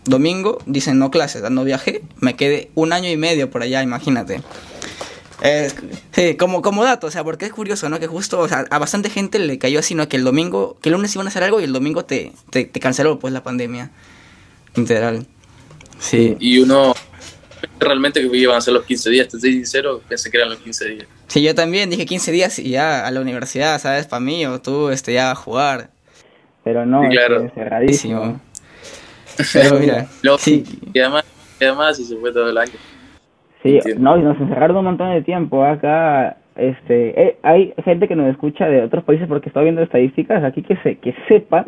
Speaker 1: Domingo dicen no clases, no viajé, me quedé un año y medio por allá, imagínate. Sí, como, como dato, o sea, porque es curioso, ¿no? Que justo, o sea, a bastante gente le cayó así, ¿no? Que el domingo, que el lunes iban a hacer algo y el domingo te, te, te canceló, pues, la pandemia. Literal. Sí.
Speaker 2: Y uno realmente que iban a ser los 15 días, te soy sincero, pensé que eran los 15 días.
Speaker 1: Sí, yo también dije 15 días y ya a la universidad, ¿sabes? Para mí o tú, este, ya a jugar.
Speaker 3: Pero no,
Speaker 2: Sí, claro.
Speaker 3: este, cerradísimo.
Speaker 1: Pero mira,
Speaker 2: Luego,
Speaker 1: sí.
Speaker 2: Y además, y además y se fue todo el año.
Speaker 3: Sí,
Speaker 2: Entiendo.
Speaker 3: no, y nos encerraron un montón de tiempo acá. Este, eh, hay gente que nos escucha de otros países porque estoy viendo estadísticas aquí que se que sepan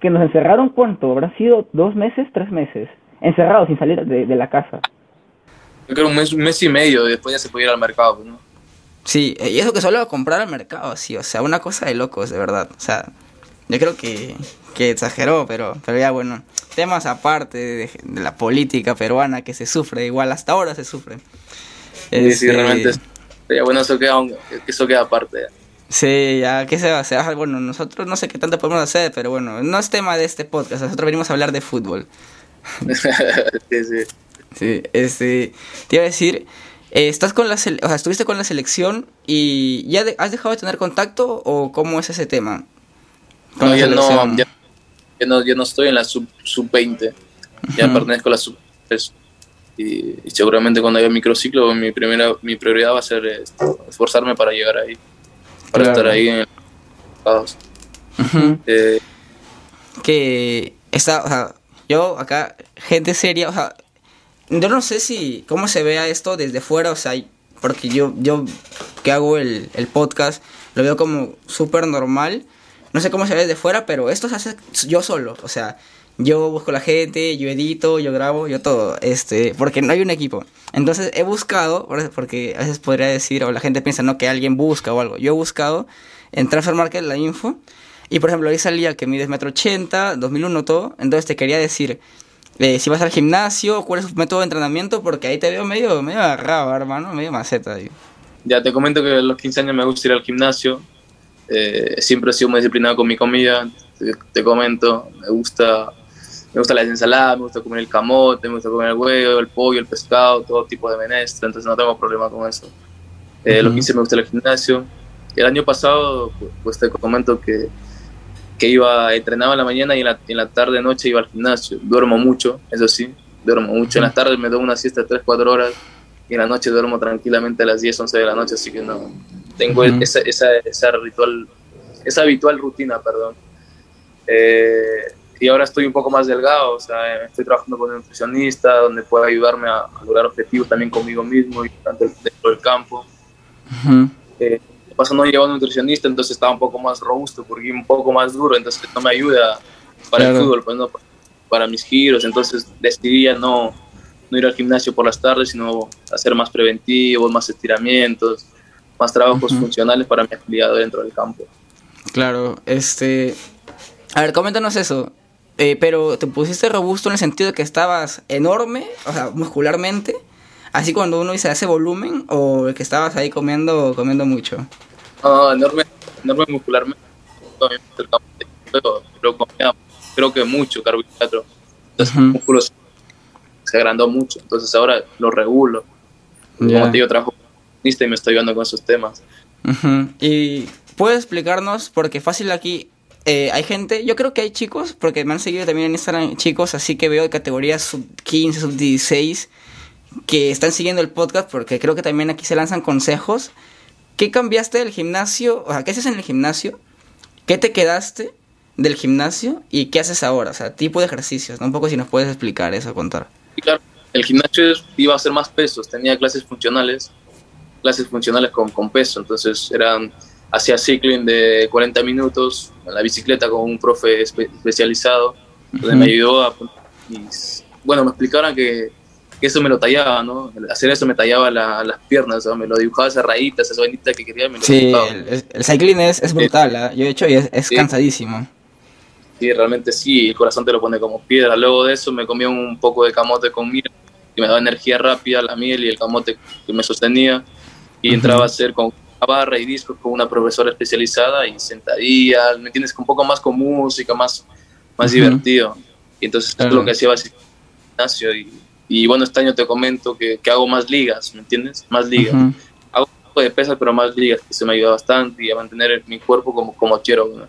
Speaker 3: que nos encerraron cuánto, habrá sido dos meses, tres meses, encerrados sin salir de, de la casa.
Speaker 2: Yo creo un mes, un mes y medio, después ya se podía ir al mercado, ¿no?
Speaker 1: Sí, y eso que solo a comprar al mercado, sí, o sea, una cosa de locos, de verdad. O sea, yo creo que, que exageró, pero, pero ya bueno, temas aparte de, de la política peruana que se sufre, igual hasta ahora se sufre.
Speaker 2: Sí, sí,
Speaker 1: Este,
Speaker 2: realmente. Ya, bueno, eso queda, eso queda aparte.
Speaker 1: Sí, ya, ¿qué se va a hacer? Bueno, nosotros no sé qué tanto podemos hacer, pero bueno, no es tema de este podcast, nosotros venimos a hablar de fútbol.
Speaker 2: sí, sí.
Speaker 1: Sí, este, te iba a decir, eh, estás con la, o sea, estuviste con la selección y ya de- has dejado de tener contacto o cómo es ese tema? Con
Speaker 2: No,
Speaker 1: la
Speaker 2: ya no, ya, estoy en la sub, sub 20, ya pertenezco a la sub 3. Y, y seguramente cuando haya microciclo, mi primera mi prioridad va a ser eh, esforzarme para llegar ahí, para
Speaker 1: Claro.
Speaker 2: estar ahí en
Speaker 1: Ujú.
Speaker 2: eh,
Speaker 1: que está, o sea, yo acá, gente seria, o sea, yo no sé si, cómo se vea esto desde fuera, o sea, porque yo, yo que hago el, el podcast, lo veo como súper normal, no sé cómo se ve desde fuera, pero esto se hace yo solo, o sea, yo busco la gente, yo edito, yo grabo, yo todo, este, porque no hay un equipo. Entonces he buscado, por- porque a veces podría decir, o la gente piensa, no, que alguien busca o algo, yo he buscado en Transfer Market la info, y por ejemplo, ahí salía que mides metro ochenta, 2001 todo. Entonces te quería decir, eh, si vas al gimnasio, cuál es tu método de entrenamiento, porque ahí te veo medio, medio agarrado, hermano, medio maceta.
Speaker 2: Ya te comento que a los 15 años me gusta ir al gimnasio. Eh, siempre he sido muy disciplinado con mi comida. Te, te comento, me gusta, me gusta la ensalada, me gusta comer el camote, me gusta comer el huevo, el pollo, el pescado, todo tipo de menestra. Entonces no tengo problema con eso. Eh, a Los
Speaker 1: Ujú.
Speaker 2: 15 me gusta al gimnasio. El año pasado, pues, pues te comento que, que iba, entrenaba en la mañana y en la, en la tarde, noche iba al gimnasio. Duermo mucho, eso sí, duermo mucho. En las tardes me doy una siesta de 3, 4 horas y en la noche duermo tranquilamente a las 10, 11 de la noche, así que no. Tengo
Speaker 1: Ujú.
Speaker 2: esa, esa, esa ritual, esa habitual rutina, perdón. Eh, y ahora estoy un poco más delgado, o sea, estoy trabajando con un nutricionista donde puede ayudarme a, a lograr objetivos también conmigo mismo y tanto dentro del campo.
Speaker 1: Ujú.
Speaker 2: Eh, pasó no llevaba un nutricionista, entonces estaba un poco más robusto, porque un poco más duro, entonces no me ayuda para el fútbol, pues no, para mis giros, entonces decidí no, no ir al gimnasio por las tardes, sino hacer más preventivos, más estiramientos, más trabajos funcionales para mi afiliado dentro del campo.
Speaker 1: Claro, este... A ver, coméntanos eso. Eh, pero te pusiste robusto en el sentido de que estabas enorme, o sea, muscularmente, así cuando uno dice hace volumen, o que estabas ahí comiendo comiendo mucho.
Speaker 2: No, enorme, enorme muscularmente. Pero, pero comía, creo que mucho carbohidrato. Entonces, el músculo se agrandó mucho. Entonces, ahora lo regulo. Como te digo, trabajo y me estoy ayudando con esos temas.
Speaker 1: Y puedes explicarnos, porque fácil aquí eh, hay gente, yo creo que hay chicos, porque me han seguido también en Instagram chicos, así que veo de categorías sub 15, sub 16, que están siguiendo el podcast, porque creo que también aquí se lanzan consejos. ¿Qué cambiaste del gimnasio? O sea, ¿qué haces en el gimnasio? ¿Qué te quedaste del gimnasio? ¿Y qué haces ahora? O sea, tipo de ejercicios, ¿no? Un poco si nos puedes explicar eso, contar.
Speaker 2: Claro, el gimnasio iba a hacer más pesos, tenía clases funcionales clases funcionales con, con peso, entonces eran hacía cycling de 40 minutos en la bicicleta con un profe especializado, donde me ayudó a... bueno, me explicaron que, que, eso me lo tallaba, ¿no? Hacer eso me tallaba las piernas, me lo dibujaba esas rayitas, esa vainita que quería, me lo
Speaker 1: Sí, el, el, cycling es, es brutal, ¿eh? yo he hecho y es, es cansadísimo.
Speaker 2: Sí, realmente sí, el corazón te lo pone como piedra. Luego de eso me comí un poco de camote con miel, que me daba energía rápida, la miel y el camote que me sostenía y entraba a hacer con barra y discos con una profesora especializada y sentadillas, ¿me entiendes? Un poco más con música, más, más divertido. Y entonces es lo que hacía básicamente gimnasio y, y, bueno, este año te comento que, que, hago más ligas, ¿me entiendes? Más ligas. Hago un poco de pesas, pero más ligas, que se me ayuda bastante y a mantener mi cuerpo como, como quiero.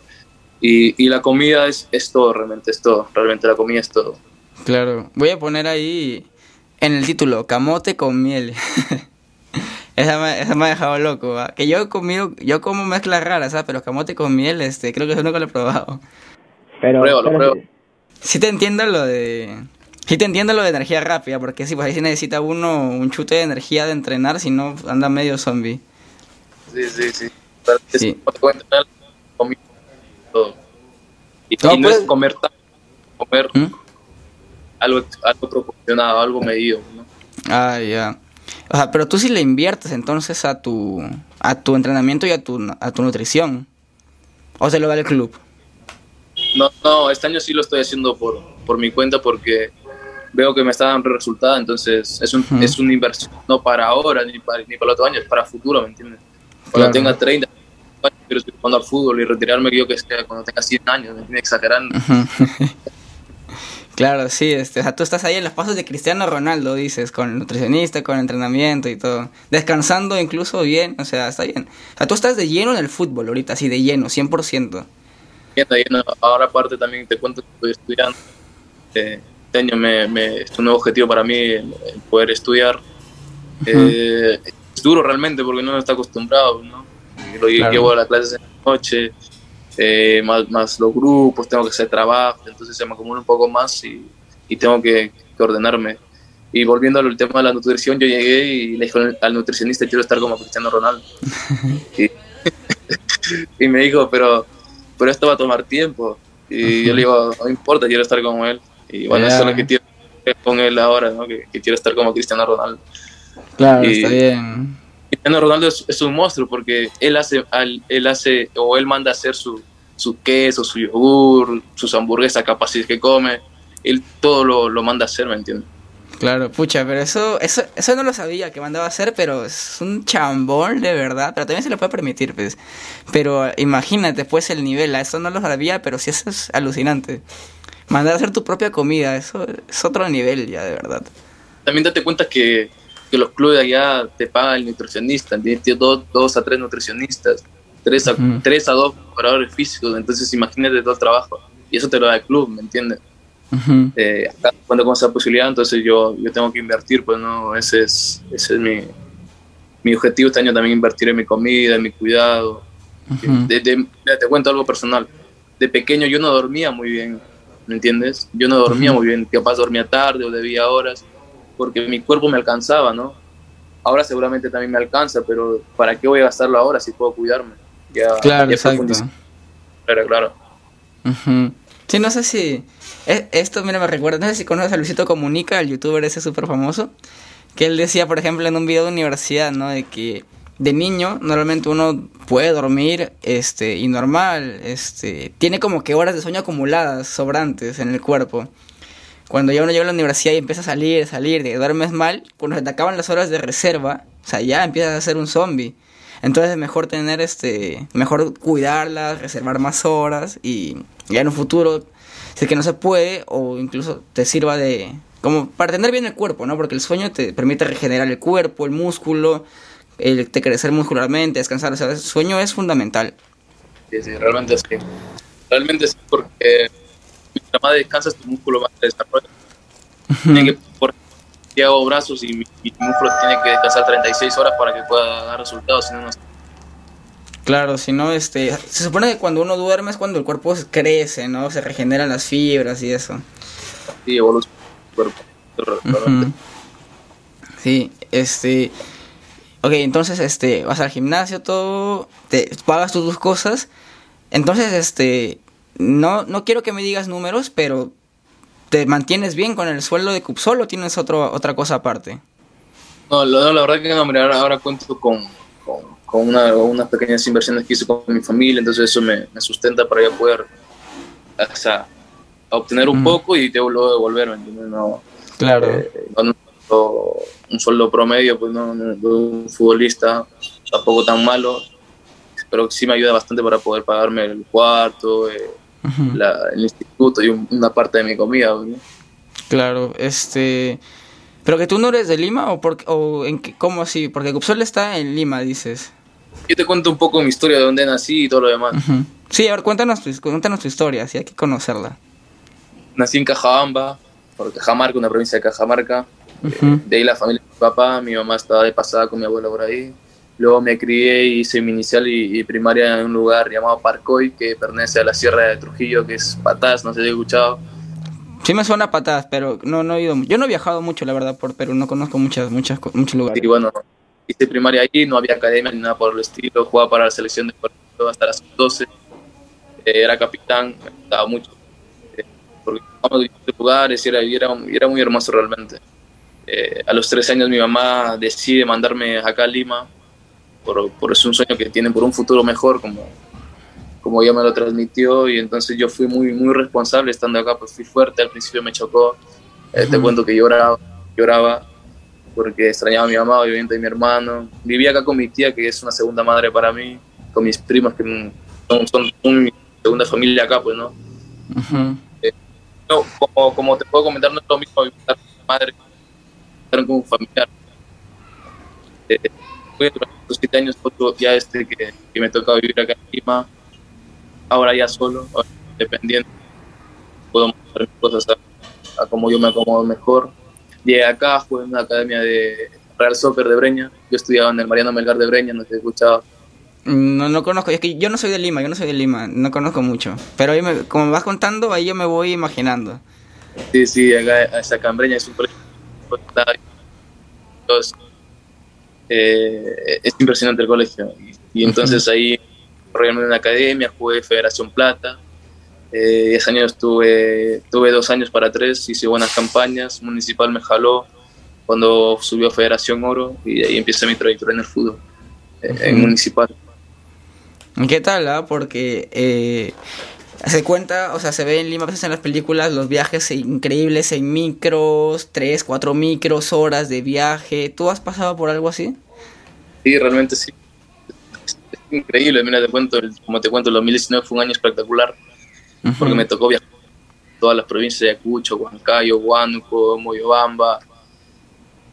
Speaker 2: Y, y, la comida es, es todo, realmente es todo. Realmente la comida es todo.
Speaker 1: Claro, voy a poner ahí en el título, camote con miel. Esa me, me ha dejado loco, Que yo he comido, yo como mezclas raras, ¿sabes? Pero camote con miel, este, creo que es uno que lo he probado.
Speaker 3: Pero,
Speaker 2: pruébalo, pruébalo.
Speaker 1: Sí te entiendo lo de... Sí te entiendo lo de energía rápida, porque sí, pues ahí sí necesita uno un chute de energía de entrenar, si no anda medio zombie.
Speaker 2: Sí, sí, sí. sí. Todo. Y, no, no es pues- comer comer ¿Mm? algo, algo proporcionado, algo medido, ¿no?
Speaker 1: Ah, ya. O sea, pero tú sí le inviertes entonces a tu, a tu entrenamiento y a tu, a tu nutrición. ¿O se lo da el club?
Speaker 2: No, no, este año sí lo estoy haciendo por, por mi cuenta porque veo que me está dando resultado, entonces es, un, es una inversión no para ahora ni para, ni para el otro año, es para futuro, ¿me entiendes? Cuando tenga 30 años, quiero seguir jugando al fútbol y retirarme yo que sea cuando tenga 100 años, me? Exagerando.
Speaker 1: Claro, sí, este, o sea, tú estás ahí en los pasos de Cristiano Ronaldo, dices, con el nutricionista, con el entrenamiento y todo. Descansando incluso bien, o sea, está bien. O sea, tú estás de lleno en el fútbol ahorita, así de lleno, 100%.
Speaker 2: Lleno. Ahora aparte también te cuento que estoy estudiando. Eh, este año me, me, es un nuevo objetivo para mí el, poder estudiar. eh, es duro realmente porque no está acostumbrado, ¿no? Lo llevo a las clases en la noche, eh, más, más, los grupos, tengo que hacer trabajo, entonces se me acumula un poco más y, y tengo que, que, ordenarme. Y volviendo al tema de la nutrición, yo llegué y le dije al nutricionista, quiero estar como Cristiano Ronaldo. y, y, me dijo, pero, pero esto va a tomar tiempo. Y yo le digo, no importa, quiero estar como él. Y bueno, yeah. eso es lo que quiero con él ahora, ¿no? que, que quiero estar como Cristiano Ronaldo.
Speaker 1: Claro, y, está bien.
Speaker 2: Cristiano Ronaldo es, es, un monstruo porque él hace, él hace o él manda a hacer su, su queso, su yogur, sus hamburguesas capaz que come, él todo lo, lo, manda a hacer, ¿me entiendes?
Speaker 1: Claro, pucha, pero eso, eso, eso no lo sabía que mandaba a hacer, pero es un chambón de verdad, pero también se lo puede permitir, pues. Pero imagínate, pues, el nivel, eso no lo sabía, pero sí eso es alucinante. Mandar a hacer tu propia comida, eso es otro nivel ya, de verdad.
Speaker 2: También date cuenta que que los clubes allá te pagan el nutricionista, tienes dos, dos a tres nutricionistas, tres a, uh -huh. tres a dos preparadores físicos, entonces imagínate todo el trabajo, y eso te lo da el club, ¿me entiendes? Uh -huh. eh, cuando con esa posibilidad, entonces yo, yo tengo que invertir, pues no, ese es, ese es mi, mi objetivo este año también, invertir en mi comida, en mi cuidado. Uh -huh. de, de, te cuento algo personal, de pequeño yo no dormía muy bien, ¿me entiendes? Yo no dormía muy bien, capaz dormía tarde o debía horas, porque mi cuerpo me alcanzaba, ¿no? ahora seguramente también me alcanza, pero ¿para qué voy a gastarlo ahora si puedo cuidarme?
Speaker 1: Ya, claro, exacto.
Speaker 2: Claro, claro.
Speaker 1: Sí, no sé si... E, esto, mira, me recuerda, no sé si conoces a Luisito Comunica, el youtuber ese súper famoso, que él decía, por ejemplo, en un video de universidad, ¿no? De que de niño normalmente uno puede dormir este y normal este tiene como que horas de sueño acumuladas sobrantes en el cuerpo cuando ya uno llega a la universidad y empieza a salir salir de duermes mal cuando se te acaban las horas de reserva o sea ya empiezas a ser un zombie entonces es mejor tener este mejor cuidarlas reservar más horas y ya en un futuro si es que no se puede o incluso te sirva de como para tener bien el cuerpo no porque el sueño te permite regenerar el cuerpo el músculo el de crecer muscularmente, descansar, o sueño es fundamental.
Speaker 2: Sí, sí, realmente sí. Realmente sí, porque más descansas, tu músculo más se desarrolla. Tiene que, por si hago brazos y mi, músculo tiene que descansar 36 horas para que pueda dar resultados, si no, no
Speaker 1: Claro, si no, este, se supone que cuando uno duerme es cuando el cuerpo crece, ¿no? Se regeneran las fibras y eso.
Speaker 2: Sí, evoluciona el cuerpo.
Speaker 1: Sí, este, ok, entonces, este, vas al gimnasio, todo, te pagas tus cosas. Entonces, este, no, no quiero que me digas números, pero ¿te mantienes bien con el sueldo de Cupsol o tienes otro, otra cosa aparte?
Speaker 2: No, la, la verdad que no, mira, ahora, cuento con, con, una, unas pequeñas inversiones que hice con mi familia, entonces eso me, me sustenta para ya poder o sea, obtener un poco y te luego devolver, No,
Speaker 1: claro. Eh,
Speaker 2: un sueldo promedio, pues no, un futbolista tampoco tan malo, pero sí me ayuda bastante para poder pagarme el cuarto, eh, el instituto y una parte de mi comida.
Speaker 1: Claro, este... ¿Pero que tú no eres de Lima o, por, o en qué, cómo así? Porque Cupsol está en Lima, dices.
Speaker 2: Yo te cuento un poco mi historia de dónde nací y todo lo demás.
Speaker 1: Sí, a ver, cuéntanos tu, cuéntanos tu historia, sí, hay que conocerla.
Speaker 2: Nací en Cajabamba, por Cajamarca, una provincia de Cajamarca. De ahí la familia de mi papá, mi mamá estaba de pasada con mi abuelo por ahí. Luego me crié y hice mi inicial y, primaria en un lugar llamado Parcoy, que pertenece a la Sierra de Trujillo, que es Patás, no sé si he escuchado.
Speaker 1: Sí me suena Patás, pero no, no he ido. Yo no he viajado mucho, la verdad, por Perú, no conozco muchas, muchas, muchos lugares.
Speaker 2: Y bueno, hice primaria ahí, no había academia ni nada por el estilo, jugaba para la selección de Puerto hasta las 12, eh, era capitán, me gustaba mucho, eh, porque a distintos lugares y era, era, era muy hermoso realmente. Eh, a los tres años mi mamá decide mandarme acá a Lima, por, por es un sueño que tiene por un futuro mejor, como, como ella me lo transmitió, y entonces yo fui muy, muy responsable estando acá, pues fui fuerte, al principio me chocó, eh, te cuento que lloraba, lloraba, porque extrañaba a mi mamá, obviamente, y mi hermano. Vivía acá con mi tía, que es una segunda madre para mí, con mis primas, que son, son, mi segunda familia acá, pues, ¿no? Eh, como, como, te puedo comentar, no es lo mismo vivir con mi madre como un familiar. Eh, fue durante los siete años ya este que, que me toca vivir acá en Lima, ahora ya solo, dependiendo, puedo hacer mis cosas a, como yo me acomodo mejor. Llegué acá, jugué en una academia de Real Soccer de Breña, yo estudiaba en el Mariano Melgar de Breña, no sé si escuchaba.
Speaker 1: No, no conozco, es que yo no soy de Lima, yo no soy de Lima, no conozco mucho. Pero ahí me, como me vas contando, ahí yo me voy imaginando.
Speaker 2: Sí, sí, acá, acá en Breña es un colegio eh, es impresionante el colegio. Y, entonces ahí realmente en la academia, jugué Federación Plata. Eh, ese año estuve, tuve dos años para tres, hice buenas campañas. Municipal me jaló cuando subió Federación Oro y ahí empecé mi trayectoria en el fútbol, eh, en Municipal.
Speaker 1: ¿Qué tal? Ah? Porque eh, se cuenta, o sea, se ve en Lima, a veces en las películas, los viajes increíbles en micros, tres, cuatro micros, horas de viaje. ¿Tú has pasado por algo así?
Speaker 2: Sí, realmente sí. Es, increíble, mira, te cuento, como te cuento, el 2019 fue un año espectacular, porque me tocó viajar todas las provincias de Ayacucho, Huancayo, Huánuco, Moyobamba,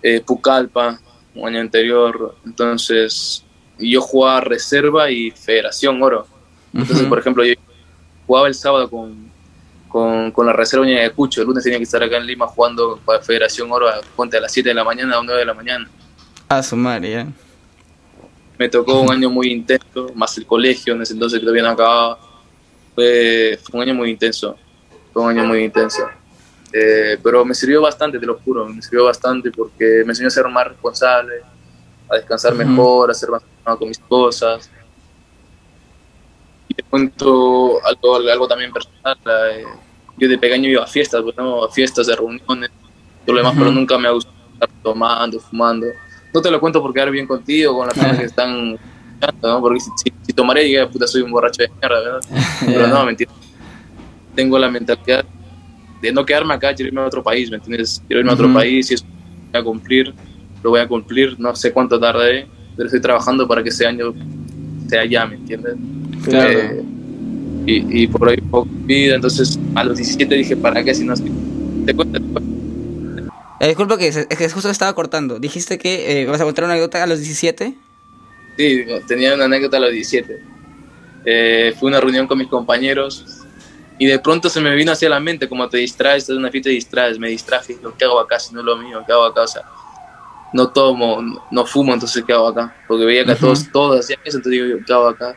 Speaker 2: eh, Pucallpa, un año anterior. Entonces, yo jugaba reserva y Federación Oro. Entonces, por ejemplo, yo jugaba el sábado con, con, con la reserva de Ayacucho. El lunes tenía que estar acá en Lima jugando para Federación Oro a, a las 7 de la mañana a 9 de la mañana.
Speaker 1: A su madre, ya.
Speaker 2: Me tocó un año muy intenso, más el colegio, en ese entonces que todavía no acababa. Fue, fue un año muy intenso. Fue un año muy intenso. Eh, pero me sirvió bastante, te lo juro, me sirvió bastante porque me enseñó a ser más responsable, a descansar mejor, a ser más con mis cosas. Te cuento algo, algo también personal. Eh, yo de pequeño iba a fiestas, bueno, a fiestas de reuniones, todo lo demás, pero nunca me ha gustado estar tomando, fumando. No te lo cuento por quedar bien contigo, con las personas que están ¿no? Porque si, si, tomaré, diga, puta, soy un borracho de mierda, ¿verdad? Pero no, mentira. Tengo la mentalidad de no quedarme acá, quiero irme a otro país, ¿me entiendes? Quiero irme a otro país y eso voy a cumplir, lo voy a cumplir, no sé cuánto tarde pero estoy trabajando para que ese año sea ya, ¿me entiendes? Claro. Eh, y, y, por ahí poco vida, entonces a los 17 dije, ¿para qué si no estoy? Te cuento,
Speaker 1: eh, disculpa que, es que justo estaba cortando. Dijiste que eh, vas a contar una anécdota a los 17.
Speaker 2: Sí, tenía una anécdota a los 17. Eh, fue una reunión con mis compañeros y de pronto se me vino hacia la mente, como te distraes, estás en una fiesta y distraes, me distraje, lo que hago acá si no es lo mío, ¿qué hago acá? O sea, no tomo, no fumo, entonces ¿qué hago acá? Porque veía que todos, todos hacían eso, entonces digo, ¿qué hago acá?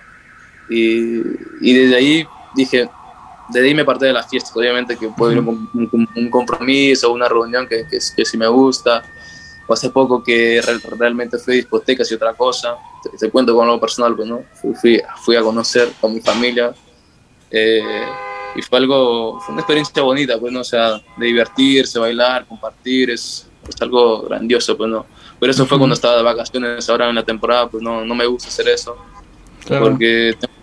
Speaker 2: Y, y desde ahí dije, desde ahí me parte de la fiesta, obviamente que puedo ir a un, un, compromiso, una reunión que, que, que sí me gusta, o hace poco que realmente fui a discotecas y otra cosa, te, cuento con algo personal, pues, ¿no? Fui, fui, a conocer con mi familia eh, y fue algo, fue una experiencia bonita, pues, ¿no? O sea, de divertirse, bailar, compartir, es, es algo grandioso, pues, ¿no? Pero eso fue cuando estaba de vacaciones, ahora en la temporada, pues no, no me gusta hacer eso, porque tengo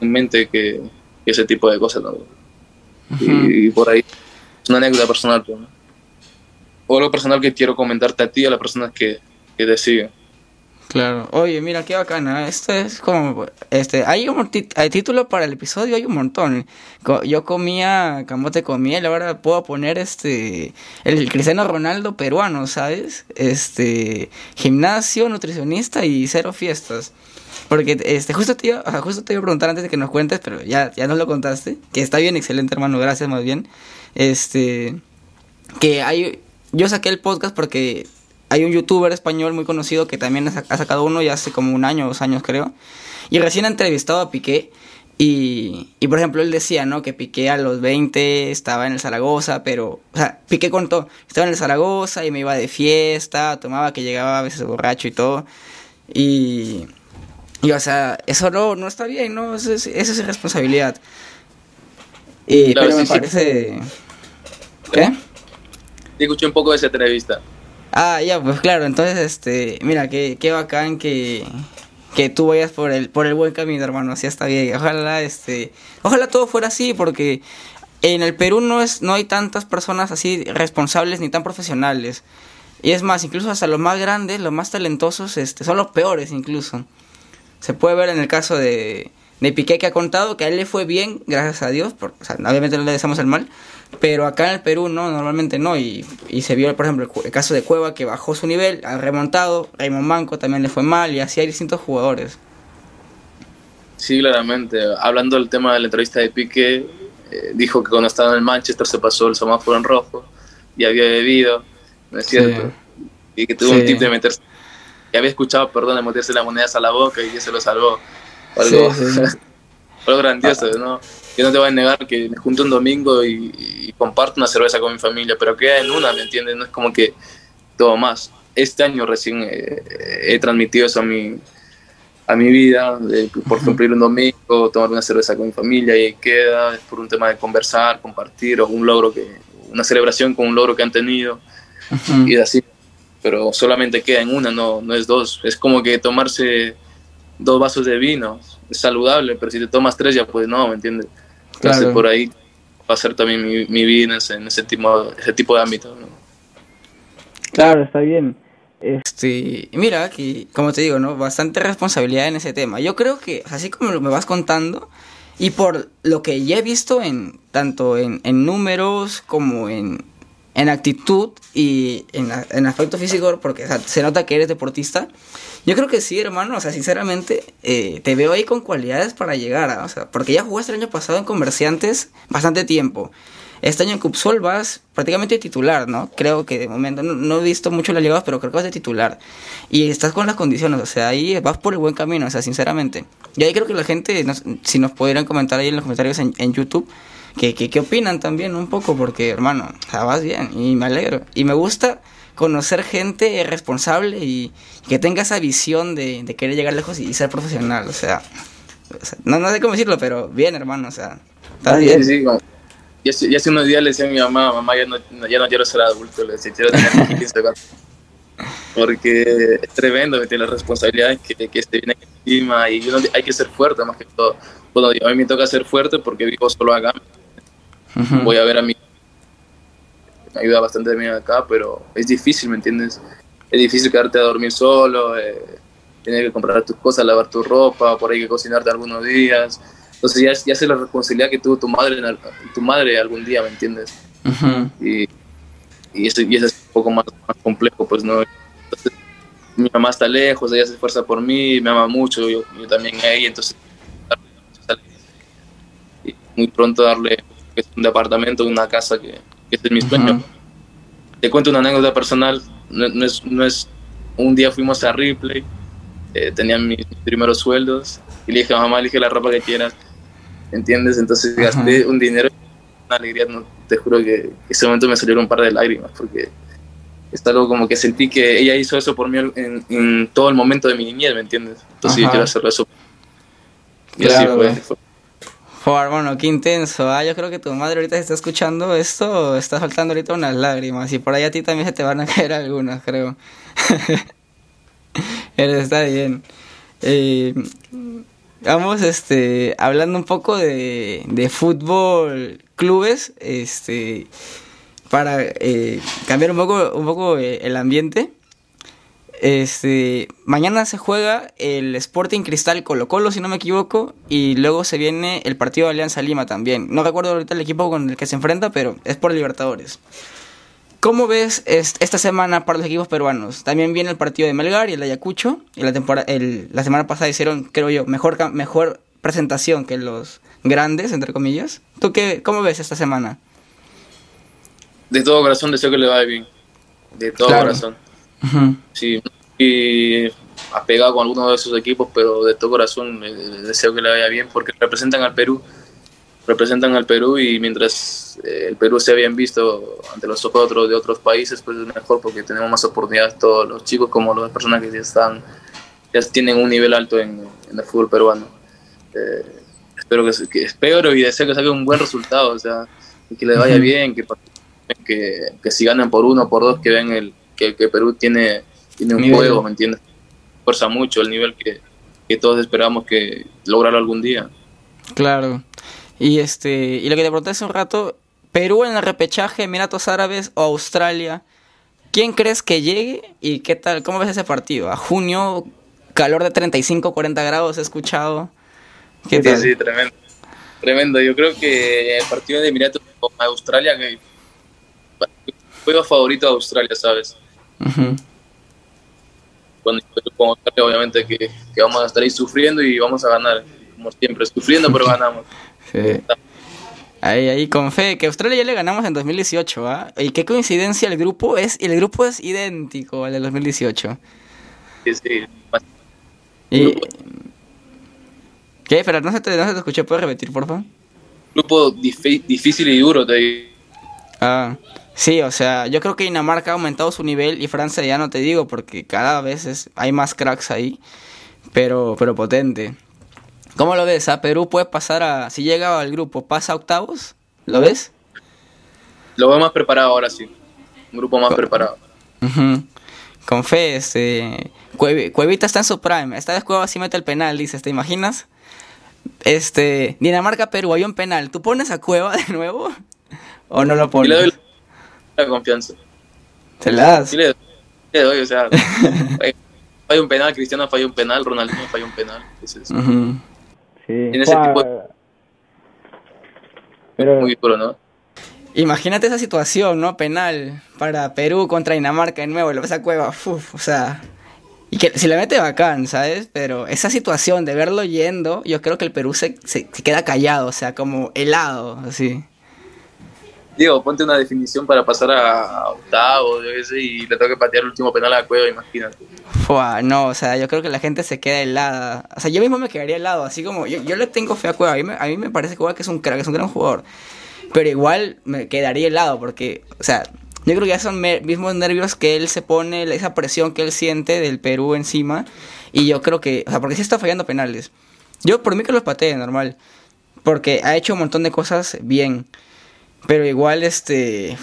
Speaker 2: en mente que, ese tipo de cosas, ¿no? y, por ahí, es una anécdota personal, pues, ¿no? O algo personal que quiero comentarte a ti y a las personas que, que te siguen.
Speaker 1: Claro. Oye, mira qué bacana. Esto es como este, hay un hay título para el episodio, hay un montón. Yo comía camote con miel, ahora puedo poner este el Cristiano Ronaldo peruano, ¿sabes? Este, gimnasio, nutricionista y cero fiestas. Porque este justo te iba, justo te iba a preguntar antes de que nos cuentes, pero ya ya nos lo contaste, que está bien excelente, hermano, gracias más bien. Este que hay yo saqué el podcast porque hay un youtuber español muy conocido que también ha sacado uno ya hace como un año, dos años creo. Y recién ha entrevistado a Piqué. Y, y por ejemplo, él decía, ¿no? Que Piqué a los 20 estaba en el Zaragoza, pero, o sea, Piqué contó, estaba en el Zaragoza y me iba de fiesta, tomaba que llegaba a veces borracho y todo. Y, y o sea, eso no, no está bien, ¿no? Eso es, eso es irresponsabilidad. Y, pero me parece...
Speaker 2: ¿Qué? Escuché un poco de esa entrevista.
Speaker 1: Ah, ya, pues claro, entonces, este, mira, qué, qué bacán que, que tú vayas por el, por el buen camino, hermano, así está bien. Ojalá, este, ojalá todo fuera así, porque en el Perú no es, no hay tantas personas así responsables ni tan profesionales. Y es más, incluso hasta los más grandes, los más talentosos, este, son los peores incluso. Se puede ver en el caso de, de Piqué que ha contado que a él le fue bien, gracias a Dios, porque, obviamente no le deseamos el mal, pero acá en el Perú no, normalmente no. Y, y se vio, por ejemplo, el, caso de Cueva que bajó su nivel, ha remontado. Raymond Manco también le fue mal y así hay distintos jugadores.
Speaker 2: Sí, claramente. Hablando del tema de la entrevista de Piqué, eh, dijo que cuando estaba en el Manchester se pasó el semáforo en rojo y había bebido, ¿no es cierto? Y que tuvo un tip de meterse. Y había escuchado, perdón, de meterse las monedas a la boca y eso lo salvó. Algo, algo grandioso, ¿no? Yo no te voy a negar que me junto un domingo y, comparto una cerveza con mi familia, pero queda en una, ¿me entiendes? No es como que todo más. Este año recién eh, he transmitido eso a mi, a mi vida, por cumplir un domingo, tomar una cerveza con mi familia y queda, es por un tema de conversar, compartir, o un logro que, una celebración con un logro que han tenido, y así. Pero solamente queda en una, no, no es dos. Es como que tomarse dos vasos de vino, es saludable, pero si te tomas tres ya pues no, ¿me entiendes? Entonces por ahí va a ser también mi, mi vida en ese, tipo, ese tipo de ámbito.
Speaker 3: Claro, está bien.
Speaker 1: Este, mira, que como te digo, ¿no? Bastante responsabilidad en ese tema. Yo creo que, así como me vas contando, y por lo que ya he visto en tanto en, en números como en, en actitud y en, en aspecto físico, porque se nota que eres deportista, yo creo que sí, hermano. O sea, sinceramente, eh, te veo ahí con cualidades para llegar. A, o sea, porque ya jugaste el año pasado en Comerciantes bastante tiempo. Este año en Cupsol vas prácticamente titular, ¿no? Creo que de momento no, he visto mucho la liga, pero creo que vas de titular. Y estás con las condiciones, o sea, ahí vas por el buen camino, o sea, sinceramente. Y ahí creo que la gente, si nos pudieran comentar ahí en los comentarios en, en YouTube, qué, qué, qué opinan también un poco, porque hermano, sea, vas bien y me alegro. Y me gusta conocer gente responsable y que tenga esa visión de, de querer llegar lejos y, ser profesional, o sea, no, no sé cómo decirlo, pero bien, hermano, o sea, está bien.
Speaker 2: Sí, sí, ya, ya hace unos días le decía a mi mamá, mamá, ya no, ya no quiero ser adulto, le decía, quiero tener 15 Porque es tremendo, me tiene las responsabilidades que, que se vienen encima y uno, hay que ser fuerte más que todo. Bueno, a mí me toca ser fuerte porque vivo solo acá. Voy a ver a mi me ayuda bastante mí acá, pero es difícil, ¿me entiendes? Es difícil quedarte a dormir solo, eh, tener que comprar tus cosas, lavar tu ropa, por ahí que cocinarte algunos días. Entonces ya, ya sé la responsabilidad que tuvo tu madre, tu madre algún día, ¿me entiendes? y, y, eso, y eso es un poco más, más complejo, pues no. Entonces, mi mamá está lejos, ella se esfuerza por mí, me ama mucho, yo, yo también a ella, entonces y muy pronto darle un departamento, una casa que, que es mi sueño. Te cuento una anécdota personal, no, es, no es, un día fuimos a Ripley, eh, tenía mis, primeros sueldos y le dije, mamá, elige la ropa que quieras, ¿entiendes? Entonces gasté un dinero, una alegría, no, te juro que ese momento me salieron un par de lágrimas porque es algo como que sentí que ella hizo eso por mí en, en todo el momento de mi niñez, ¿me entiendes? Entonces yo quiero hacerlo eso.
Speaker 1: Y así fue, fue Joder, bueno, qué intenso. Ah, yo creo que tu madre ahorita está escuchando esto, está faltando ahorita unas lágrimas. Y por ahí a ti también se te van a caer algunas, creo. Pero está bien. Eh, vamos, este, hablando un poco de, de fútbol, clubes, este, para eh, cambiar un poco, un poco el ambiente. Este, mañana se juega el Sporting Cristal Colo Colo, si no me equivoco, y luego se viene el partido de Alianza Lima también. No recuerdo ahorita el equipo con el que se enfrenta, pero es por Libertadores. ¿Cómo ves esta semana para los equipos peruanos? También viene el partido de Melgar y el Ayacucho. Y la, temporada, la semana pasada hicieron, creo yo, mejor, mejor presentación que los grandes, entre comillas. ¿Tú qué, cómo ves esta semana?
Speaker 2: De todo corazón deseo que le vaya bien. De todo corazón. Sí, y apegado con alguno de esos equipos, pero de todo corazón eh, deseo que le vaya bien porque representan al Perú. Representan al Perú y mientras eh, el Perú se bien visto ante los ojos de otros, de otros países, pues es mejor porque tenemos más oportunidades todos los chicos como las personas que ya están, ya tienen un nivel alto en, el fútbol peruano. Eh, espero que, espero y deseo que salga un buen resultado, o sea, que le vaya bien, que, que, que si ganan por uno, por dos, que ven el, que, Perú tiene, tiene un juego, ¿me entiendes? Fuerza mucho el nivel que, todos esperamos que lograrlo algún día.
Speaker 1: Claro. Y este y lo que te pregunté hace un rato, Perú en el repechaje, Emiratos Árabes o Australia, ¿quién crees que llegue y qué tal? ¿Cómo ves ese partido? A junio, calor de 35, 40 grados, he escuchado.
Speaker 2: ¿Qué sí, sí, tremendo. Tremendo. Yo creo que el partido de Emiratos con Australia, que juego favorito de Australia, ¿sabes? Cuando con obviamente que, que, vamos a estar ahí sufriendo y vamos a ganar, como siempre, sufriendo pero ganamos.
Speaker 1: sí. Ahí, ahí, con fe, que Australia ya le ganamos en 2018, ¿ah? Y qué coincidencia, el grupo es, el grupo es idéntico al de 2018.
Speaker 2: Sí, sí.
Speaker 1: Y, ¿Qué? Pero no se te, no se te escuché, ¿puedes repetir, por favor?
Speaker 2: Grupo difícil y duro, te digo.
Speaker 1: Ah, Sí, o sea, yo creo que Dinamarca ha aumentado su nivel y Francia ya no te digo porque cada vez hay más cracks ahí, pero, pero potente. ¿Cómo lo ves? ¿A Perú puede pasar a, si llega al grupo, pasa a octavos? ¿Lo ves?
Speaker 2: Lo veo más preparado ahora sí, un grupo más preparado.
Speaker 1: Con fe, este, Cuevita está en su prime, esta vez Cueva sí mete el penal, dices, ¿te imaginas? Este, Dinamarca-Perú, hay un penal, ¿tú pones a Cueva de nuevo? ¿O no lo pones?
Speaker 2: La confianza.
Speaker 1: ¿Te la das?
Speaker 2: Sí le, doy, o sea, falla un penal, Cristiano falla un penal, Ronaldinho falla un penal. Es eso.
Speaker 3: Sí. En ese tipo de...
Speaker 2: Pero... Muy duro, ¿no?
Speaker 1: Imagínate esa situación, ¿no? Penal para Perú contra Dinamarca de nuevo, lo ves a Cueva, uf, o sea... Y que si le mete bacán, ¿sabes? Pero esa situación de verlo yendo, yo creo que el Perú se, se, se queda callado, o sea, como helado, así.
Speaker 2: Digo, ponte una definición para pasar a octavo y le tengo que patear el último penal a cueva, imagínate.
Speaker 1: Fua, no, o sea, yo creo que la gente se queda helada. O sea, yo mismo me quedaría helado, así como yo, yo le tengo fe a Cueva. A mí, me, a mí me parece que es un crack, es un gran jugador. pero igual me quedaría helado porque, o sea, yo creo que ya son mismos nervios que él se pone, esa presión que él siente del Perú encima. Y yo creo que, o sea, porque sí está fallando penales. Yo por mí que los patee, normal. Porque ha hecho un montón de cosas bien. Pero igual, este.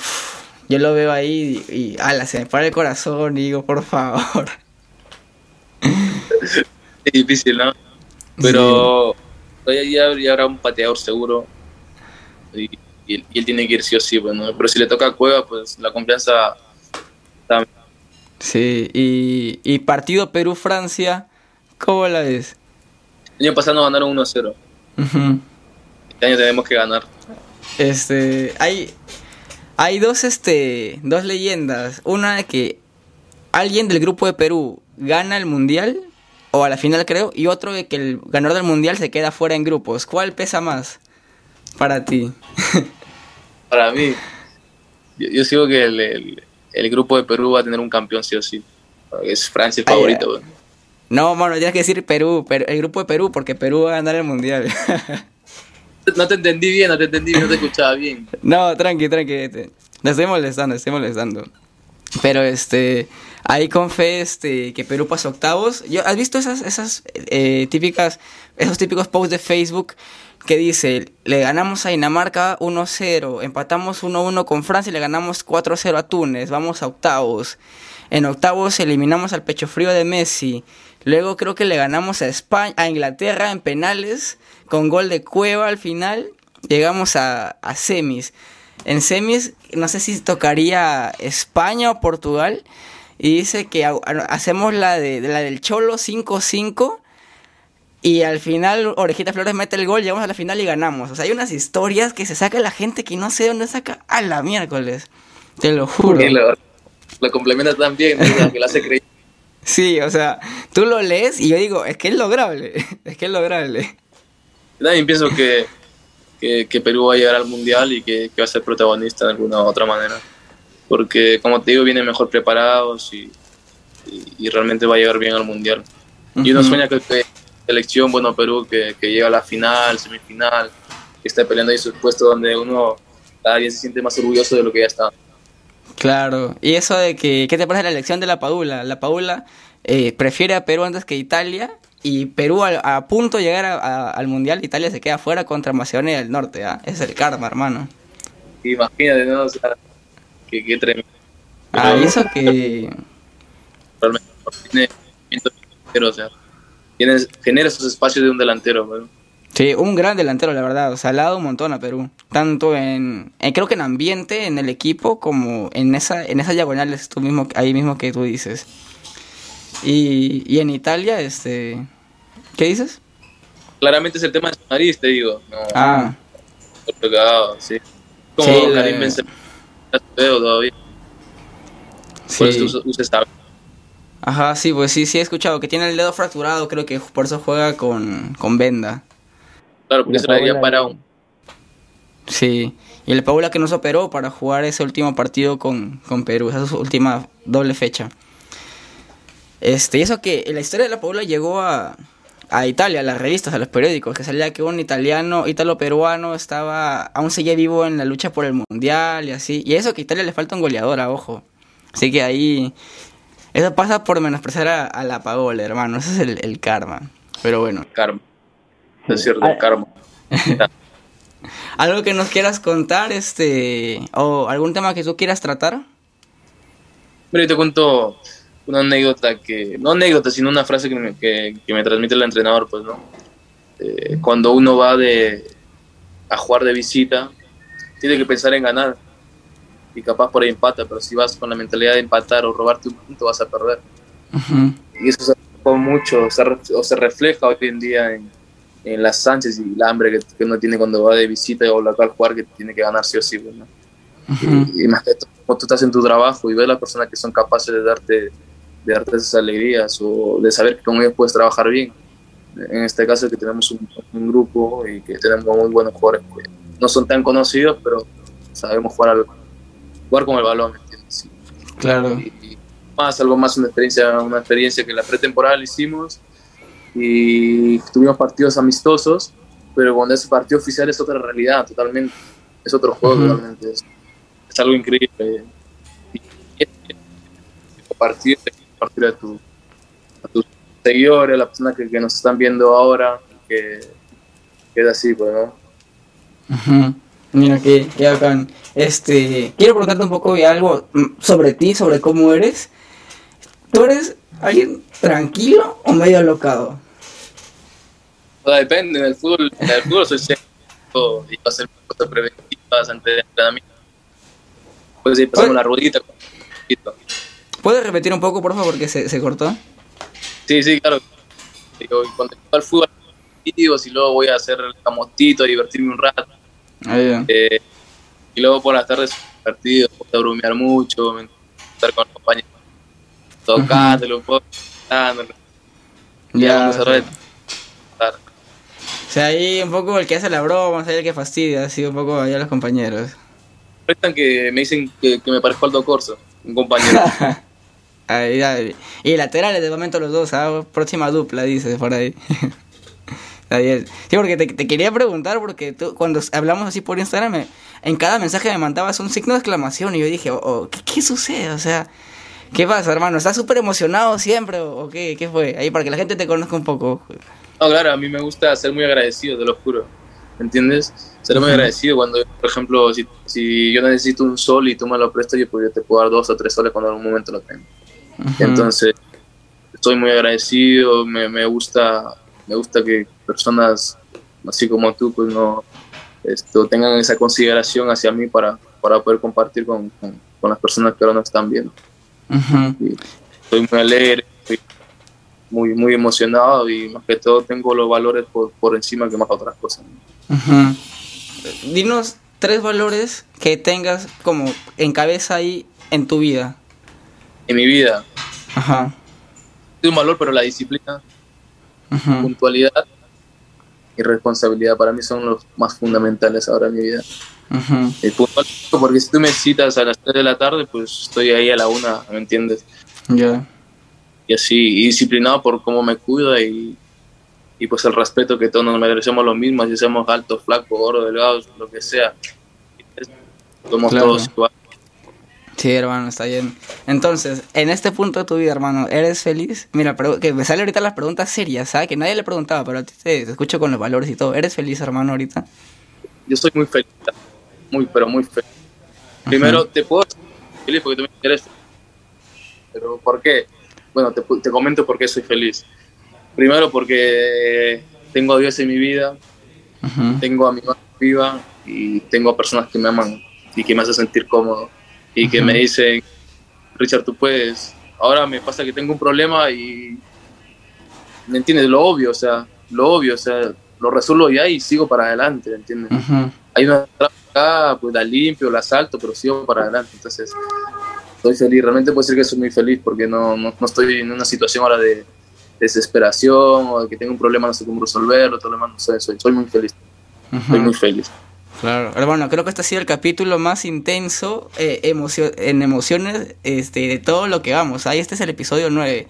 Speaker 1: yo lo veo ahí y, y ala, se me para el corazón y digo, por favor.
Speaker 2: Es difícil, ¿no? Pero ya, ya, habrá un pateador seguro. Y, él tiene que ir sí o sí, bueno. Pues, pero si le toca a Cueva, pues la confianza también.
Speaker 1: Sí, y, y partido Perú-Francia, ¿cómo la ves?
Speaker 2: El año pasado ganaron 1-0. Este año tenemos que ganar.
Speaker 1: Este, hay, hay dos, este, dos leyendas. Una de que alguien del grupo de Perú gana el mundial, o a la final creo, y otro de que el ganador del mundial se queda fuera en grupos. ¿Cuál pesa más para ti?
Speaker 2: para mí, yo, sigo que el, el, grupo de Perú va a tener un campeón sí o sí. Es Francia el favorito.
Speaker 1: no, mano, tienes que decir Perú, pero el grupo de Perú, porque Perú va a ganar el mundial.
Speaker 2: no te entendí bien, no te entendí bien, no te escuchaba bien.
Speaker 1: No, tranqui, tranqui. Te estoy molestando, estoy molestando. Pero este, ahí con fe este, que Perú pasa octavos. Yo, ¿Has visto esas, esas eh, típicas, esos típicos posts de Facebook que dice, le ganamos a Dinamarca 1-0, empatamos 1-1 con Francia y le ganamos 4-0 a Túnez, vamos a octavos. En octavos eliminamos al pecho frío de Messi. Luego creo que le ganamos a España, a Inglaterra en penales con gol de Cueva al final. Llegamos a, semis. En semis, no sé si tocaría España o Portugal. Y dice que hacemos la, de, la del Cholo 5-5. Y al final Orejita Flores mete el gol, llegamos a la final y ganamos. O sea, hay unas historias que se saca la gente que no sé dónde saca a la miércoles. Te lo juro.
Speaker 2: lo, complementa tan hace.
Speaker 1: Sí, o sea, tú lo lees y yo digo, es que es lograble, es que es lograble.
Speaker 2: también pienso que que, Perú va a llegar al Mundial y que, va a ser protagonista de alguna u otra manera. Porque, como te digo, vienen mejor preparados y, y, realmente va a llegar bien al Mundial. Y uno sueña que, que selección, bueno, Perú, que, que llega a la final, semifinal, que esté peleando ahí su puesto donde uno cada día se siente más orgulloso de lo que ya está.
Speaker 1: Claro, y eso de que, ¿qué te parece la elección de la Padula? La Padula eh, prefiere a Perú antes que Italia y Perú a, punto de llegar al Mundial, Italia se queda fuera contra Macedonia del Norte, ¿ah? Es el karma, hermano.
Speaker 2: Imagínate, ¿no? O sea, qué, tremendo.
Speaker 1: Ah, y eso que...
Speaker 2: Realmente, tiene, o sea, genera esos espacios de un delantero,
Speaker 1: Sí, un gran delantero, la verdad. O sea, ha dado un montón a Perú. Tanto en, creo que en ambiente, en el equipo, como en esa, en esas diagonales tú mismo, ahí mismo que tú dices. Y, y en Italia, este, ¿qué dices?
Speaker 2: Claramente es el tema de su nariz, te digo. No,
Speaker 1: ah.
Speaker 2: sí. Como sí, Karim Benzema, feo todavía. Sí. Por
Speaker 1: Ajá, sí, pues sí, sí he escuchado que tiene el dedo fracturado, creo que por eso juega con, con venda.
Speaker 2: Claro, porque se lo había parado.
Speaker 1: Sí, y el Paula que nos operó para jugar ese último partido con, con Perú, esa es su última doble fecha. Este, y eso que la historia de la Paula llegó a, a Italia, a las revistas, a los periódicos, que salía que un italiano, italo-peruano, estaba, aún seguía vivo en la lucha por el mundial y así. Y eso que a Italia le falta un goleador, a ojo. Así que ahí, eso pasa por menospreciar a, la Paola, hermano, ese es el, karma. Pero bueno.
Speaker 2: Karma. Es cierto, el karma.
Speaker 1: ¿Algo que nos quieras contar, este, o algún tema que tú quieras tratar?
Speaker 2: Mira, te cuento una anécdota que, no anécdota, sino una frase que me, que, me transmite el entrenador, pues, ¿no? Eh, cuando uno va de, a jugar de visita, tiene que pensar en ganar. Y capaz por ahí empata, pero si vas con la mentalidad de empatar o robarte un punto, vas a perder. Y eso se mucho, o se refleja hoy en día en, en las Sánchez y el hambre que, uno tiene cuando va de visita o local jugar, que tiene que ganar sí o sí. Pues, ¿no? y, más que todo, cuando tú estás en tu trabajo y ves a las personas que son capaces de darte de darte esas alegrías o de saber que con ellos puedes trabajar bien. En este caso que tenemos un, grupo y que tenemos muy buenos jugadores que no son tan conocidos, pero sabemos jugar, al, jugar con el balón, ¿entiendes?
Speaker 1: Claro.
Speaker 2: Y, más, algo más, una experiencia, una experiencia que la pretemporada hicimos y tuvimos partidos amistosos, pero cuando ese partido oficial es otra realidad totalmente. es otro juego realmente, es, algo increíble. Y, compartir, compartir a, tu, a tus seguidores, a las personas que, nos están viendo ahora, que, que es así, pues, ¿no?
Speaker 1: Mira, qué, qué bacán. Este, quiero preguntarte un poco de algo mm, sobre ti, sobre cómo eres. ¿Tú eres alguien tranquilo o medio alocado?
Speaker 2: Depende, en el fútbol, en el fútbol soy seco y hacer cosas preventivas antes de entrenamiento. Puedes ir pasando la rudita.
Speaker 1: ¿Puedes repetir un poco, por favor, porque se, se cortó?
Speaker 2: Sí, sí, claro. cuando voy al fútbol, y luego voy a hacer el camotito, a divertirme un rato. Ah, eh, y luego por las tardes partidos, a bromear mucho, estar con los compañeros, tocándolo un poco,
Speaker 1: ya, o sea, ahí un poco el que hace la broma, el que fastidia, así un poco allá los compañeros.
Speaker 2: Que me dicen que, me parezco Aldo Corso, un compañero.
Speaker 1: ahí, ahí. Y laterales de momento los dos, ¿ah? próxima dupla, dices por ahí. Sí, porque te, quería preguntar, porque tú, cuando hablamos así por Instagram, en cada mensaje me mandabas un signo de exclamación y yo dije, oh, oh ¿qué, sucede? O sea, ¿qué pasa, hermano? ¿Estás súper emocionado siempre o, qué, qué fue? Ahí para que la gente te conozca un poco.
Speaker 2: No, claro, a mí me gusta ser muy agradecido, te lo juro. ¿Entiendes? Ser muy agradecido cuando, por ejemplo, si, si, yo necesito un sol y tú me lo prestas, yo, pues, te puedo dar dos o tres soles cuando en algún momento lo tengo. Entonces, estoy muy agradecido, me, me, gusta me gusta que personas así como tú pues no esto, tengan esa consideración hacia mí para, para poder compartir con, con, las personas que ahora nos están viendo. estoy muy alegre, muy, muy emocionado y más que todo tengo los valores por, por encima que más otras cosas.
Speaker 1: Dinos tres valores que tengas como en cabeza ahí en tu vida.
Speaker 2: En mi vida. Ajá. un valor, pero la disciplina, puntualidad y responsabilidad para mí son los más fundamentales ahora en mi vida. porque si tú me citas a las 3 de la tarde, pues estoy ahí a la 1, ¿me entiendes? Ya y así, y disciplinado por cómo me cuida y, y pues el respeto que todos nos merecemos lo mismo, si somos altos, flacos, gordos, delgados, lo que sea. Somos todos iguales.
Speaker 1: Sí, hermano, está bien. Entonces, en este punto de tu vida, hermano, ¿eres feliz? Mira, que me salen ahorita las preguntas serias, ¿sabes? Que nadie le preguntaba, pero a ti te, escucho con los valores y todo. ¿Eres feliz, hermano, ahorita?
Speaker 2: Yo soy muy feliz, muy, pero muy feliz. Primero, te puedo feliz porque tú me quieres. Pero, ¿por qué? Bueno, te, te comento por qué soy feliz. Primero porque tengo a Dios en mi vida, tengo a mi madre viva y tengo a personas que me aman y que me hacen sentir cómodo y que me dicen, Richard, tú puedes. Ahora me pasa que tengo un problema y, ¿me entiendes? Lo obvio, o sea, lo obvio, o sea, lo resuelvo ya y sigo para adelante, ¿me entiendes? Hay una acá, pues la limpio, la salto, pero sigo para adelante. Entonces, estoy feliz, realmente puedo decir que soy muy feliz porque no, no, no estoy en una situación ahora de desesperación o de que tengo un problema, no sé cómo resolverlo, todo lo demás, no sé, soy, soy muy feliz, estoy muy feliz.
Speaker 1: Claro, bueno, creo que este ha sido el capítulo más intenso eh, en emociones este, de todo lo que vamos. Ahí este es el episodio 9.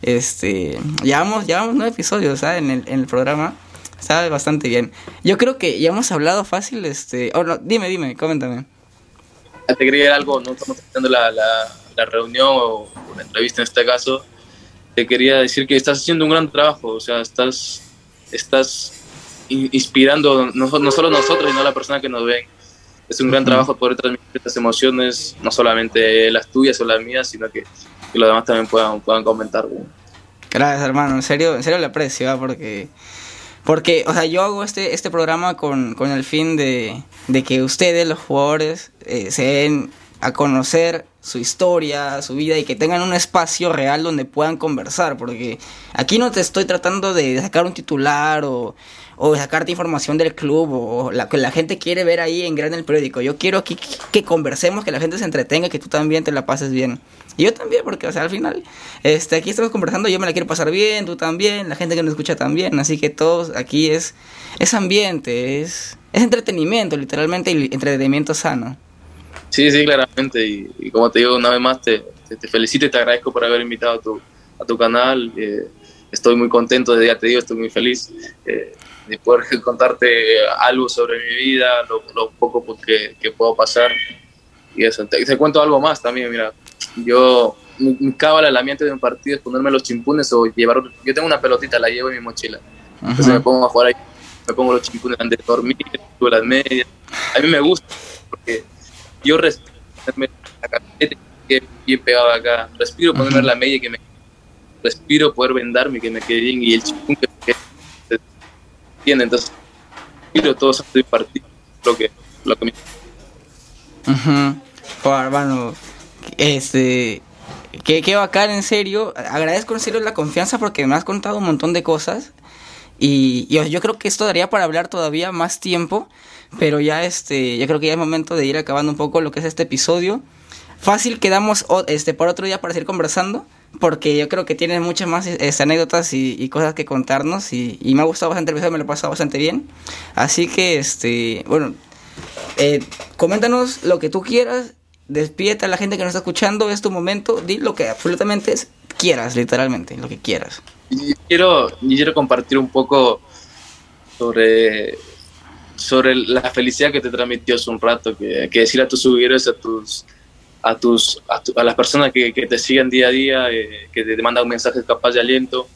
Speaker 1: Este, llevamos, llevamos nueve episodios ¿sabes? En, el, en el programa. Está bastante bien. Yo creo que ya hemos hablado fácil. Este, oh, no, dime, dime, coméntame
Speaker 2: te quería algo, no estamos haciendo la, la, reunión o la entrevista en este caso, te quería decir que estás haciendo un gran trabajo, o sea, estás, estás inspirando no, no solo nosotros, sino a la persona que nos ven. Es un gran trabajo poder transmitir estas emociones, no solamente las tuyas o las mías, sino que, que los demás también puedan, puedan comentar.
Speaker 1: Gracias, hermano. En serio, en serio le aprecio, ¿ah? porque porque, o sea, yo hago este, este programa con, con el fin de, de, que ustedes, los jugadores, eh, se den a conocer su historia, su vida y que tengan un espacio real donde puedan conversar. Porque aquí no te estoy tratando de sacar un titular o, o sacarte información del club o la que la gente quiere ver ahí en grande el periódico. Yo quiero aquí que conversemos, que la gente se entretenga, que tú también te la pases bien. Y yo también, porque, o sea, al final, este, aquí estamos conversando, yo me la quiero pasar bien, tú también, la gente que nos escucha también, así que todos aquí es, es ambiente, es, es entretenimiento, literalmente, y entretenimiento sano.
Speaker 2: Sí, sí, claramente, y, como te digo una vez más, te, te, felicito y te agradezco por haber invitado a tu, a tu canal, eh, estoy muy contento, ya te digo, estoy muy feliz. Eh, de poder contarte algo sobre mi vida, lo, poco que, que, puedo pasar. Y eso. Te, te, cuento algo más también, mira. Yo, mi, cábala el ambiente de un partido es ponerme los chimpunes o llevar. Yo tengo una pelotita, la llevo en mi mochila. Entonces me pongo a jugar ahí, me pongo los chimpunes antes de dormir, subo las medias. A mí me gusta, porque yo respiro la camiseta que bien pegado acá. Respiro ponerme la media que me respiro poder vendarme que me quede bien y el chimpún que me quede bien. Entonces, respiro todo eso de partido, lo que, lo que me.
Speaker 1: hermano, este. Qué, qué bacán, en serio. Agradezco en serio la confianza porque me has contado un montón de cosas. Y, yo creo que esto daría para hablar todavía más tiempo, pero ya este, yo creo que ya es momento de ir acabando un poco lo que es este episodio. Fácil quedamos este por otro día para seguir conversando, porque yo creo que tienes muchas más este, anécdotas y, cosas que contarnos y, me ha gustado bastante el episodio, me lo he pasado bastante bien. Así que este, bueno, eh, coméntanos lo que tú quieras, despídete a la gente que nos está escuchando, es tu momento, di lo que absolutamente quieras, literalmente, lo que quieras
Speaker 2: quiero, quiero compartir un poco sobre, sobre la felicidad que te transmitió hace un rato, que, que decir a tus seguidores, a tus a tus a, las personas que, que, te siguen día a día, eh, que te mandan mensajes capaz de aliento,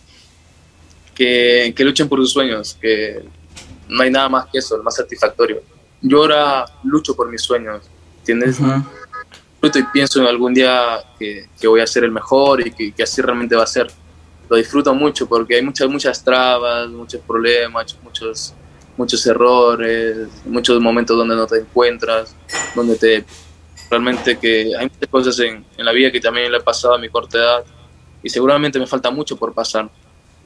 Speaker 2: que, que, luchen por sus sueños, que no hay nada más que eso, más satisfactorio. Yo ahora lucho por mis sueños, ¿entiendes? y pienso en algún día que, que, voy a ser el mejor y que, que así realmente va a ser lo disfruto mucho porque hay muchas, muchas trabas, muchos problemas, muchos, muchos errores, muchos momentos donde no te encuentras, donde te realmente que hay muchas cosas en, en la vida que también le he pasado a mi corta edad y seguramente me falta mucho por pasar,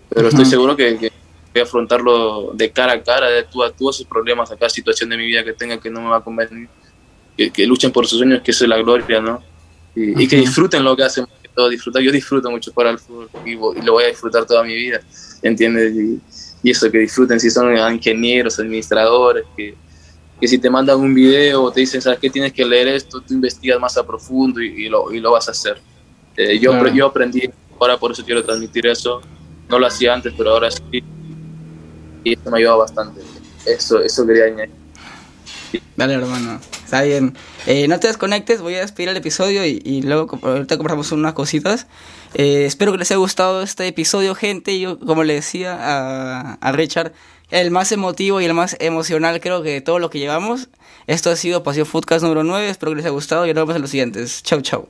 Speaker 2: pero estoy seguro que, voy a afrontarlo de cara a cara, de tú a tú, esos problemas, a cada situación de mi vida que tenga que no me va a convenir, que, que luchen por sus sueños, que eso es la gloria, ¿no? Y, y que disfruten lo que hacen todo disfrutar. Yo disfruto mucho para el fútbol y, lo voy a disfrutar toda mi vida, ¿entiendes? Y, eso, que disfruten si son ingenieros, administradores, que, que si te mandan un video o te dicen, ¿sabes qué? Tienes que leer esto, tú investigas más a profundo y, lo, y lo, vas a hacer. Eh, yo, yo aprendí, ahora por eso quiero transmitir eso. No lo hacía antes, pero ahora sí. Y eso me ha ayudado bastante. Eso, eso quería añadir.
Speaker 1: Dale, hermano. Está bien. Eh, no te desconectes, voy a despedir el episodio y, luego ahorita compramos unas cositas. Eh, espero que les haya gustado este episodio, gente. Yo, como le decía a, a Richard, el más emotivo y el más emocional creo que todo lo que llevamos. Esto ha sido Pasión Foodcast número 9. Espero que les haya gustado y nos vemos en los siguientes. Chau, chau.